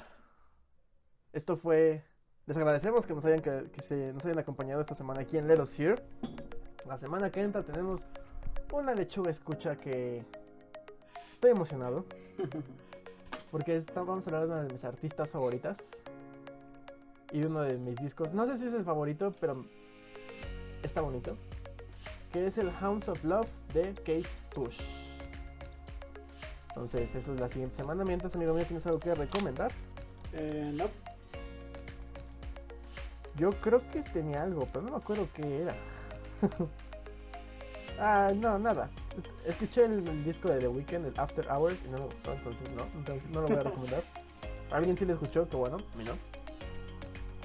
esto fue... Les agradecemos que nos hayan, que, se, nos hayan acompañado esta semana aquí en Let Us Hear. La semana que entra tenemos una lechuga escucha que estoy emocionado. Porque está- vamos a hablar de una de mis artistas favoritas. Y de uno de mis discos. No sé si es el favorito, pero está bonito. Que es el Hounds of Love de Kate Bush. Entonces, eso es la siguiente semana. Mientras, amigo mío, ¿tienes algo que recomendar? Eh, no, Yo creo que tenía algo, pero no me acuerdo qué era. ah, no, nada. Escuché el, el disco de The Weeknd, el After Hours, y no me gustó, entonces no, entonces no lo voy a recomendar. A alguien sí le escuchó, que bueno, a mí no.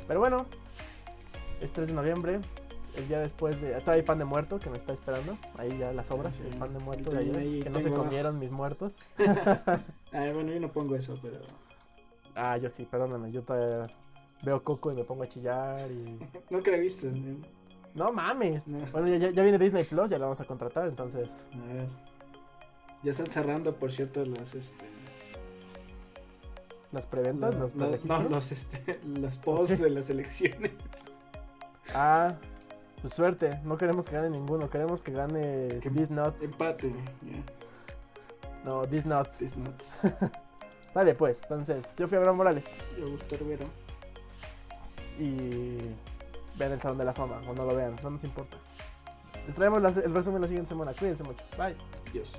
Pero bueno, es 3 de noviembre, el día después de... Todavía hay pan de muerto que me está esperando, ahí ya las obras, Sí. el pan de muerto de ayer, ahí que no se comieron mis muertos. Ah, bueno, yo no pongo eso, pero. Ah, yo sí, perdóname, yo todavía veo Coco y me pongo a chillar y... Nunca la he visto. ¿no? No mames. No. Bueno, ya, ya viene Disney Plus, ya lo vamos a contratar, entonces... A ver. Ya están cerrando, por cierto, los este. Las preventas, la- los la- no, los este. Los posts de las elecciones. Ah, pues suerte, no queremos que gane ninguno, queremos que gane Que- Nuts. Empate. No, These Nuts. These nuts. Sale pues, entonces, yo fui Abraham Morales Yo Augusto Rivera. y vean el Salón de la Fama, o no lo vean, no nos importa. Les traemos el resumen la siguiente semana, cuídense mucho, bye. Dios.